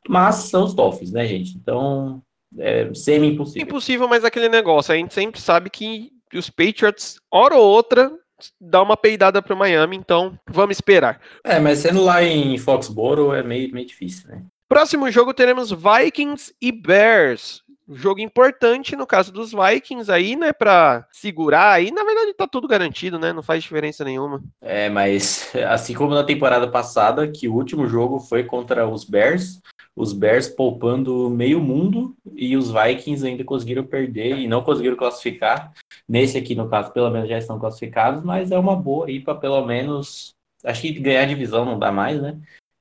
Mas são os Dolphins, né, gente? Então, é semi-impossível. Impossível, mas aquele negócio, a gente sempre sabe que os Patriots, hora ou outra, dá uma peidada para Miami, então vamos esperar. É, mas sendo lá em Foxborough é meio, meio difícil, né? Próximo jogo teremos Vikings e Bears. Jogo importante no caso dos Vikings aí, né, para segurar aí. Na verdade tá tudo garantido, né? Não faz diferença nenhuma. É, mas assim como na temporada passada, que o último jogo foi contra os Bears, os Bears poupando meio mundo e os Vikings ainda conseguiram perder e não conseguiram classificar. Nesse aqui, no caso, pelo menos já estão classificados, mas é uma boa aí para pelo menos. Acho que ganhar divisão não dá mais, né?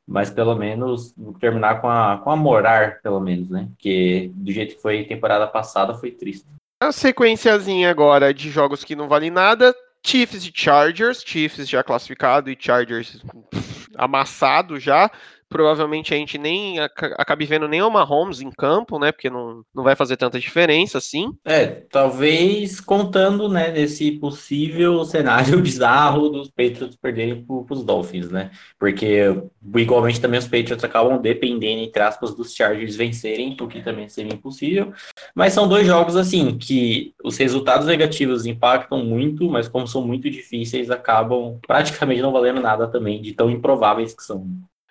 Mas pelo menos terminar com a, com a morar, pelo menos, né? Porque do jeito que foi temporada passada foi triste. A sequenciazinha agora de jogos que não valem nada. Chiefs e Chargers, Chiefs já classificado e Chargers amassado já provavelmente a gente nem acabe vendo nem o Mahomes em campo, né? Porque não, não vai fazer tanta diferença assim. É, talvez contando, né, nesse possível cenário bizarro dos Patriots perderem para os Dolphins, né? Porque igualmente também os Patriots acabam dependendo, entre aspas, dos Chargers vencerem, o que também seria impossível. Mas são dois jogos, assim, que os resultados negativos impactam muito, mas como são muito difíceis, acabam praticamente não valendo nada também, de tão improváveis que são.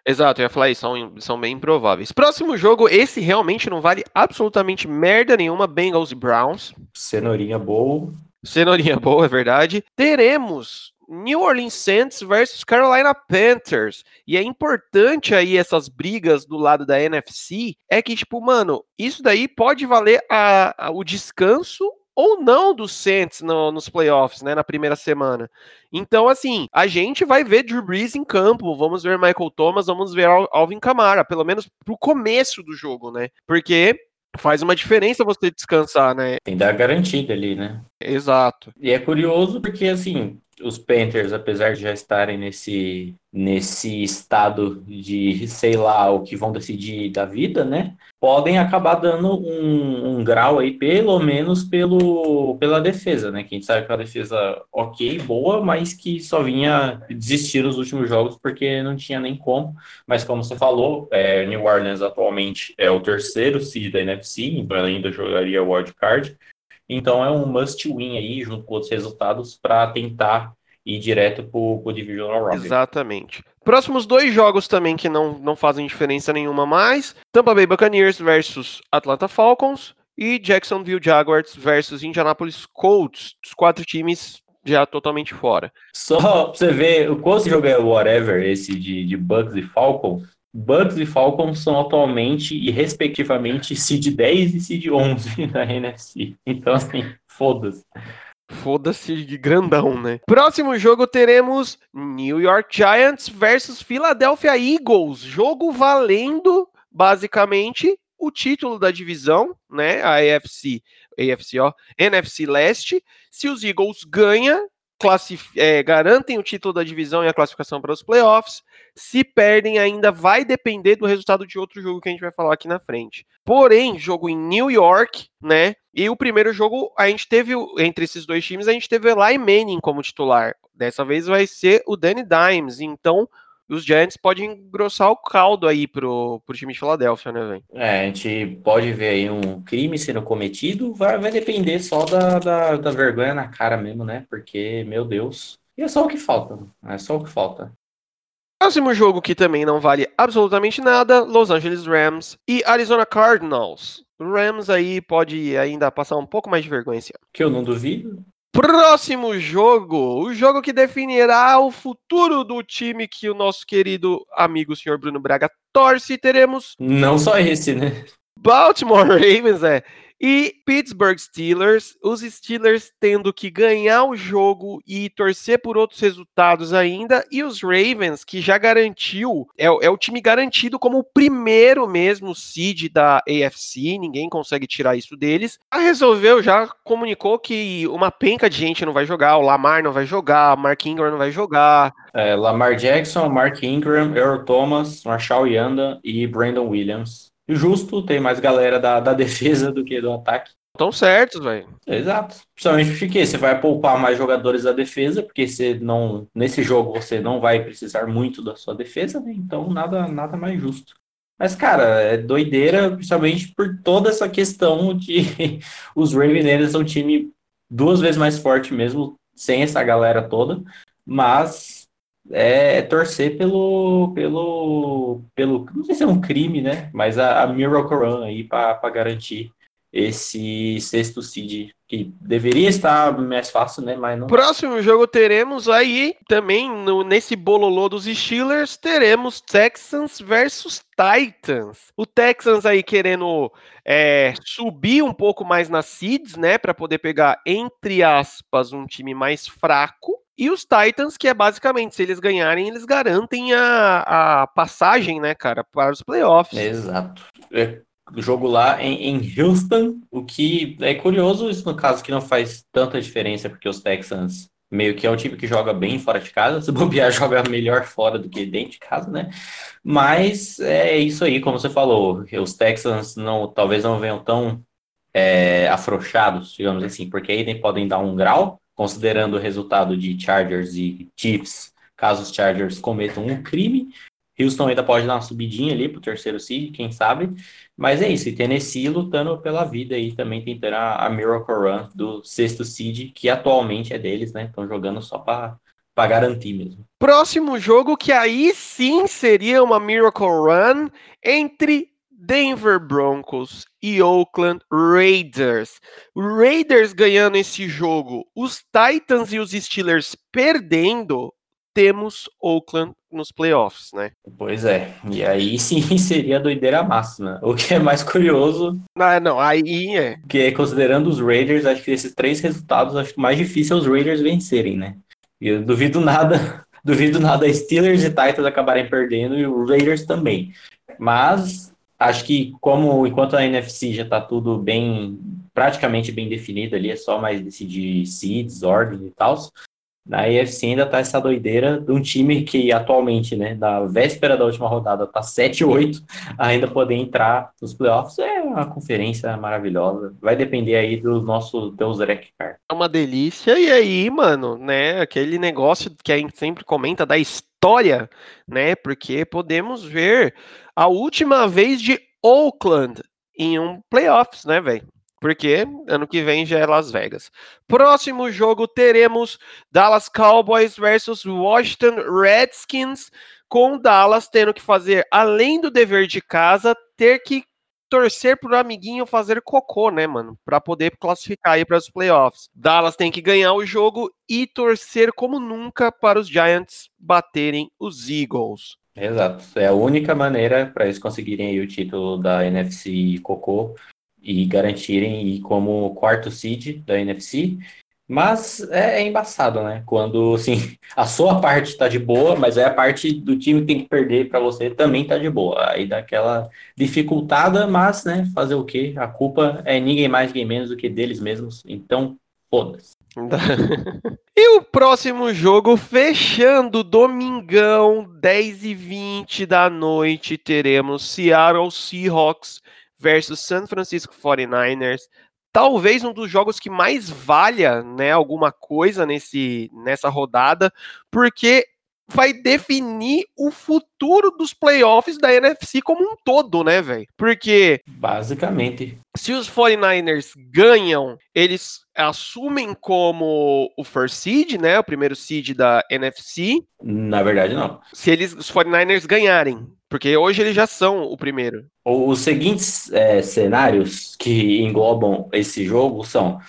Exato, eu ia falar isso, são, são bem improváveis. Próximo jogo, esse realmente não vale absolutamente merda nenhuma, Bengals e Browns. Cenourinha boa. Cenourinha boa, é verdade. Teremos New Orleans Saints versus Carolina Panthers. E é importante aí essas brigas do lado da NFC, é que, tipo, mano, isso daí pode valer a, a o descanso ou não do Saints no, nos playoffs, né, na primeira semana. Então, assim, a gente vai ver Drew Brees em campo, vamos ver Michael Thomas, vamos ver Alvin Kamara, pelo menos pro começo do jogo, né? Porque faz uma diferença você descansar, né? Tem dar garantida ali, né? Exato. E é curioso porque, assim, os Panthers, apesar de já estarem nesse, nesse estado de sei lá o que vão decidir da vida, né? Podem acabar dando um, um grau aí, pelo menos pelo, pela defesa, né? Que a gente sabe que uma defesa ok, boa, mas que só vinha desistir nos últimos jogos porque não tinha nem como. Mas como você falou, é, New Orleans atualmente é o terceiro seed da NFC, então ainda jogaria o wild card. Então é um must win aí, junto com outros resultados, para tentar ir direto para o Divisional Round. Exatamente. Próximos dois jogos também que não, não fazem diferença nenhuma mais: Tampa Bay Buccaneers versus Atlanta Falcons e Jacksonville Jaguars versus Indianapolis Colts. Os quatro times já totalmente fora. Só pra você ver o quanto jogo é whatever, esse de, de Bucks e Falcons. Bucks e Falcons são atualmente e respectivamente seed 10 e seed 11 na NFC. Então, assim, foda-se. foda-se grandão, né? Próximo jogo teremos New York Giants versus Philadelphia Eagles. Jogo valendo, basicamente, o título da divisão, né? A AFC, AFC, ó, NFC Leste. Se os Eagles ganham, é, garantem o título da divisão e a classificação para os playoffs. Se perdem, ainda vai depender do resultado de outro jogo que a gente vai falar aqui na frente. Porém, jogo em New York, né? E o primeiro jogo, a gente teve, entre esses dois times, a gente teve Eli Manning como titular. Dessa vez vai ser o Danny Dimes. Então, os Giants podem engrossar o caldo aí pro, pro time de Filadélfia, né, velho? É, a gente pode ver aí um crime sendo cometido, vai, vai depender só da, da, da vergonha na cara mesmo, né? Porque, meu Deus. E é só o que falta, é só o que falta. Próximo jogo que também não vale absolutamente nada, Los Angeles Rams e Arizona Cardinals. O Rams aí pode ainda passar um pouco mais de vergonha esse ano. Que eu não duvido. Próximo jogo, o jogo que definirá o futuro do time que o nosso querido amigo senhor Bruno Braga torce, teremos. Não só esse, né? Baltimore Ravens, é. E Pittsburgh Steelers, os Steelers tendo que ganhar o jogo e torcer por outros resultados ainda, e os Ravens, que já garantiu, é, é o time garantido como o primeiro mesmo seed da AFC, ninguém consegue tirar isso deles. A resolveu, já comunicou que uma penca de gente não vai jogar, o Lamar não vai jogar, Mark Ingram não vai jogar. É, Lamar Jackson, Mark Ingram, Earl Thomas, Marshall Yanda e Brandon Williams justo, tem mais galera da, da defesa do que do ataque. Estão certos, velho. Exato. Principalmente porque você vai poupar mais jogadores da defesa, porque você não. Nesse jogo você não vai precisar muito da sua defesa, né? Então nada, nada mais justo. Mas, cara, é doideira, principalmente por toda essa questão de os Ravens são um time duas vezes mais forte mesmo, sem essa galera toda. Mas é torcer pelo, pelo, pelo, não sei se é um crime, né? Mas a, a Miracle Run aí para garantir esse sexto seed que deveria estar mais fácil, né? Mas não. Próximo jogo teremos aí também no, nesse bololô dos Steelers teremos Texans versus Titans. O Texans aí querendo é, subir um pouco mais nas seeds, né? Para poder pegar entre aspas um time mais fraco. E os Titans, que é basicamente, se eles ganharem, eles garantem a, a passagem, né, cara, para os playoffs. Exato. É, jogo lá em, em, Houston, o que é curioso, isso no caso que não faz tanta diferença, porque os Texans meio que é um time que joga bem fora de casa, se bobear joga melhor fora do que dentro de casa, né? Mas é isso aí, como você falou, os Texans não, talvez não venham tão é, afrouxados, digamos assim, porque aí nem podem dar um grau, considerando o resultado de Chargers e Chiefs, caso os Chargers cometam um crime. Houston ainda pode dar uma subidinha ali pro terceiro seed, quem sabe. Mas é isso, e Tennessee lutando pela vida aí, também tentando a, a Miracle Run do sexto seed, que atualmente é deles, né? Estão jogando só para para garantir mesmo. Próximo jogo que aí sim seria uma Miracle Run entre Denver Broncos e Oakland Raiders. Raiders ganhando esse jogo, os Titans e os Steelers perdendo, temos Oakland nos playoffs, né? Pois é, e aí sim seria a doideira máxima. O que é mais curioso. Ah, não, aí é. Que considerando os Raiders, acho que esses três resultados, acho que mais difícil é os Raiders vencerem, né? E eu duvido nada, duvido nada Steelers e Titans acabarem perdendo e os Raiders também. Mas Acho que como enquanto a NFC já está tudo bem, praticamente bem definido ali, é só mais decidir seeds, ordem e tal. Na AFC ainda tá essa doideira de um time que atualmente, né, da véspera da última rodada, tá 7-8, ainda poder entrar nos playoffs. É uma conferência maravilhosa. Vai depender aí do nosso Deus Rekcar. É uma delícia. E aí, mano, né, aquele negócio que a gente sempre comenta da história, né, porque podemos ver a última vez de Oakland em um playoffs, né, velho? Porque ano que vem já é Las Vegas. Próximo jogo teremos Dallas Cowboys versus Washington Redskins, com Dallas tendo que fazer, além do dever de casa, ter que torcer pro amiguinho fazer cocô, né, mano? Para poder classificar aí para os playoffs. Dallas tem que ganhar o jogo e torcer como nunca para os Giants baterem os Eagles. Exato. É a única maneira para eles conseguirem o título da NFC Cocô e garantirem ir como quarto seed da NFC. Mas é, é, embaçado, né? Quando, assim, a sua parte tá de boa, mas é a parte do time que tem que perder para você também tá de boa. Aí dá aquela dificultada, mas, né, fazer o quê? A culpa é ninguém mais, ninguém menos do que deles mesmos. Então, foda-se. e o próximo jogo, fechando domingão, 10 e 20 da noite, teremos Seattle Seahawks versus San Francisco 49ers talvez um dos jogos que mais valha, né, alguma coisa nesse, nessa rodada, porque vai definir o futuro dos playoffs da NFC como um todo, né, velho? Porque basicamente, se os 49ers ganham, eles assumem como o first seed, né, o primeiro seed da NFC. Na verdade, não. Se eles os 49ers ganharem, porque hoje eles já são o primeiro. Os seguintes é, cenários que englobam esse jogo são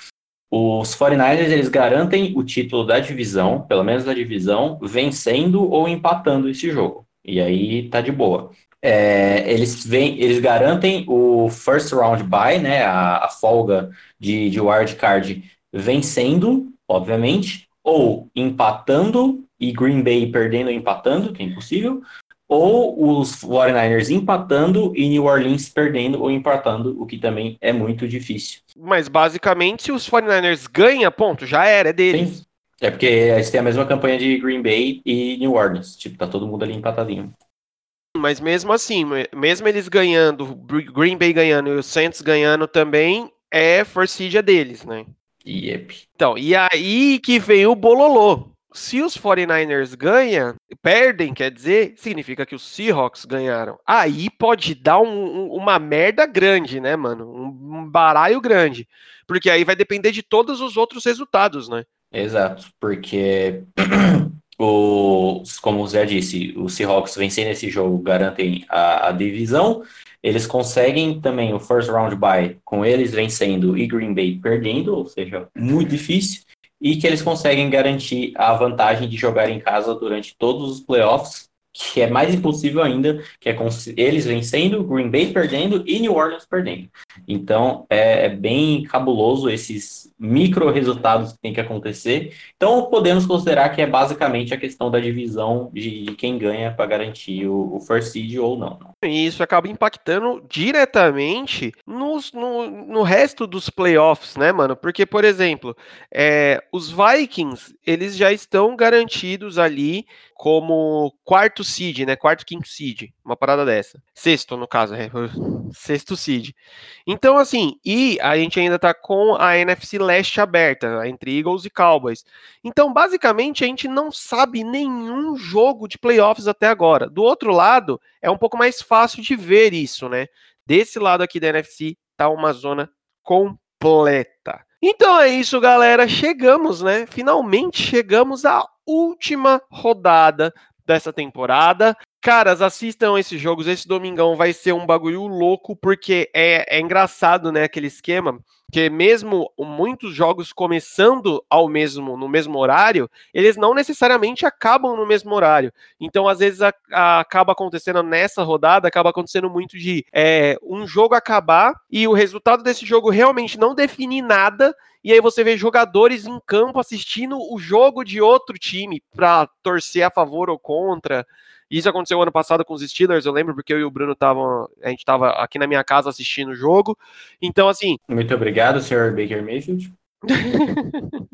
os 49ers eles garantem o título da divisão, pelo menos da divisão, vencendo ou empatando esse jogo. E aí tá de boa. É, eles, vem, eles garantem o first round bye, né, a, a folga de, de wild card, vencendo, obviamente, ou empatando e Green Bay perdendo ou empatando, que é impossível, ou os 49ers empatando e New Orleans perdendo ou empatando, o que também é muito difícil. Mas basicamente, se os 49ers ganham, ponto, já era, é deles. Sim. É porque eles têm a mesma campanha de Green Bay e New Orleans. Tipo, tá todo mundo ali empatadinho. Mas mesmo assim, mesmo eles ganhando, Green Bay ganhando e o Saints ganhando também, é forcídia deles, né? Yep. Então, e aí que vem o bololô se os 49ers ganham, perdem, quer dizer, significa que os Seahawks ganharam. Aí pode dar um, um, uma merda grande, né, mano? Um, baralho grande. Porque aí vai depender de todos os outros resultados, né? Exato, porque os, como o Zé disse, os Seahawks vencendo esse jogo garantem a, a, divisão. Eles conseguem também o first round bye com eles vencendo e Green Bay perdendo, ou seja, muito difícil e que eles conseguem garantir a vantagem de jogar em casa durante todos os playoffs, que é mais impossível ainda, que é eles vencendo, Green Bay perdendo e New Orleans perdendo. Então é, é bem cabuloso esses micro resultados que tem que acontecer. Então podemos considerar que é basicamente a questão da divisão de, quem ganha para garantir o, o first seed ou não. E isso acaba impactando diretamente nos, no, no resto dos playoffs, né, mano? Porque, por exemplo, é, os Vikings, eles já estão garantidos ali como quarto seed, né? Quarto, quinto seed, uma parada dessa. Sexto, no caso, é, sexto seed. Então, assim, e a gente ainda tá com a NFC aberta, entre Eagles e Cowboys. Então, basicamente, a gente não sabe nenhum jogo de playoffs até agora. Do outro lado, é um pouco mais fácil de ver isso, né? Desse lado aqui da NFC, tá uma zona completa. Então é isso, galera. Chegamos, né? Finalmente chegamos à última rodada dessa temporada. Caras, assistam esses jogos. Esse domingão vai ser um bagulho louco, porque é, é engraçado, né? Aquele esquema que mesmo muitos jogos começando ao mesmo no mesmo horário, eles não necessariamente acabam no mesmo horário. Então, às vezes, a, a, acaba acontecendo nessa rodada, acaba acontecendo muito de é, um jogo acabar e o resultado desse jogo realmente não definir nada. E aí você vê jogadores em campo assistindo o jogo de outro time para torcer a favor ou contra. Isso aconteceu ano passado com os Steelers, eu lembro, porque eu e o Bruno estavam. A gente estava aqui na minha casa assistindo o jogo. Então, assim. Muito obrigado, senhor Baker Mayfield.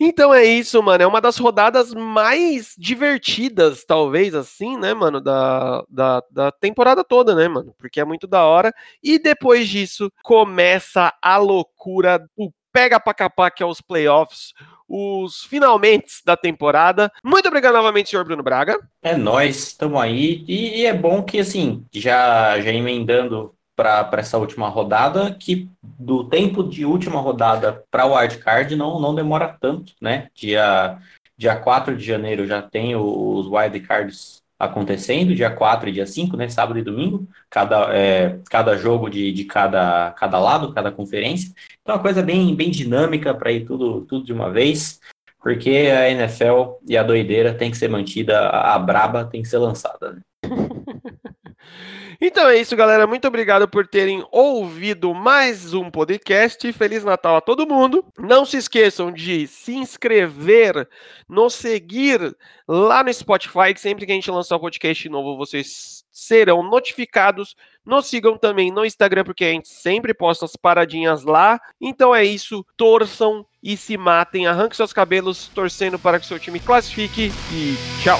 então é isso, mano. É uma das rodadas mais divertidas, talvez, assim, né, mano, da, da, da temporada toda, né, mano? Porque é muito da hora. E depois disso, começa a loucura do pega pra capar que é os playoffs os finalmente da temporada. Muito obrigado novamente, senhor Bruno Braga. É nós, estamos aí. E, e, é bom que, assim, já, já emendando para essa última rodada, que do tempo de última rodada para o wildcard não, não demora tanto, né? Dia, dia 4 de janeiro já tem os wildcards acontecendo, dia 4 e dia 5, né? Sábado e domingo, cada, é, cada jogo de, de cada, cada lado, cada conferência. Então, é uma coisa bem, bem dinâmica para ir tudo, tudo de uma vez, porque a NFL e a doideira tem que ser mantida, a, braba tem que ser lançada. Né? Então é isso, galera. Muito obrigado por terem ouvido mais um podcast. Feliz Natal a todo mundo. Não se esqueçam de se inscrever, nos seguir lá no Spotify, que sempre que a gente lançar um podcast novo, vocês serão notificados. Nos sigam também no Instagram, porque a gente sempre posta as paradinhas lá. Então é isso. Torçam e se matem. Arranque seus cabelos torcendo para que seu time classifique. E tchau.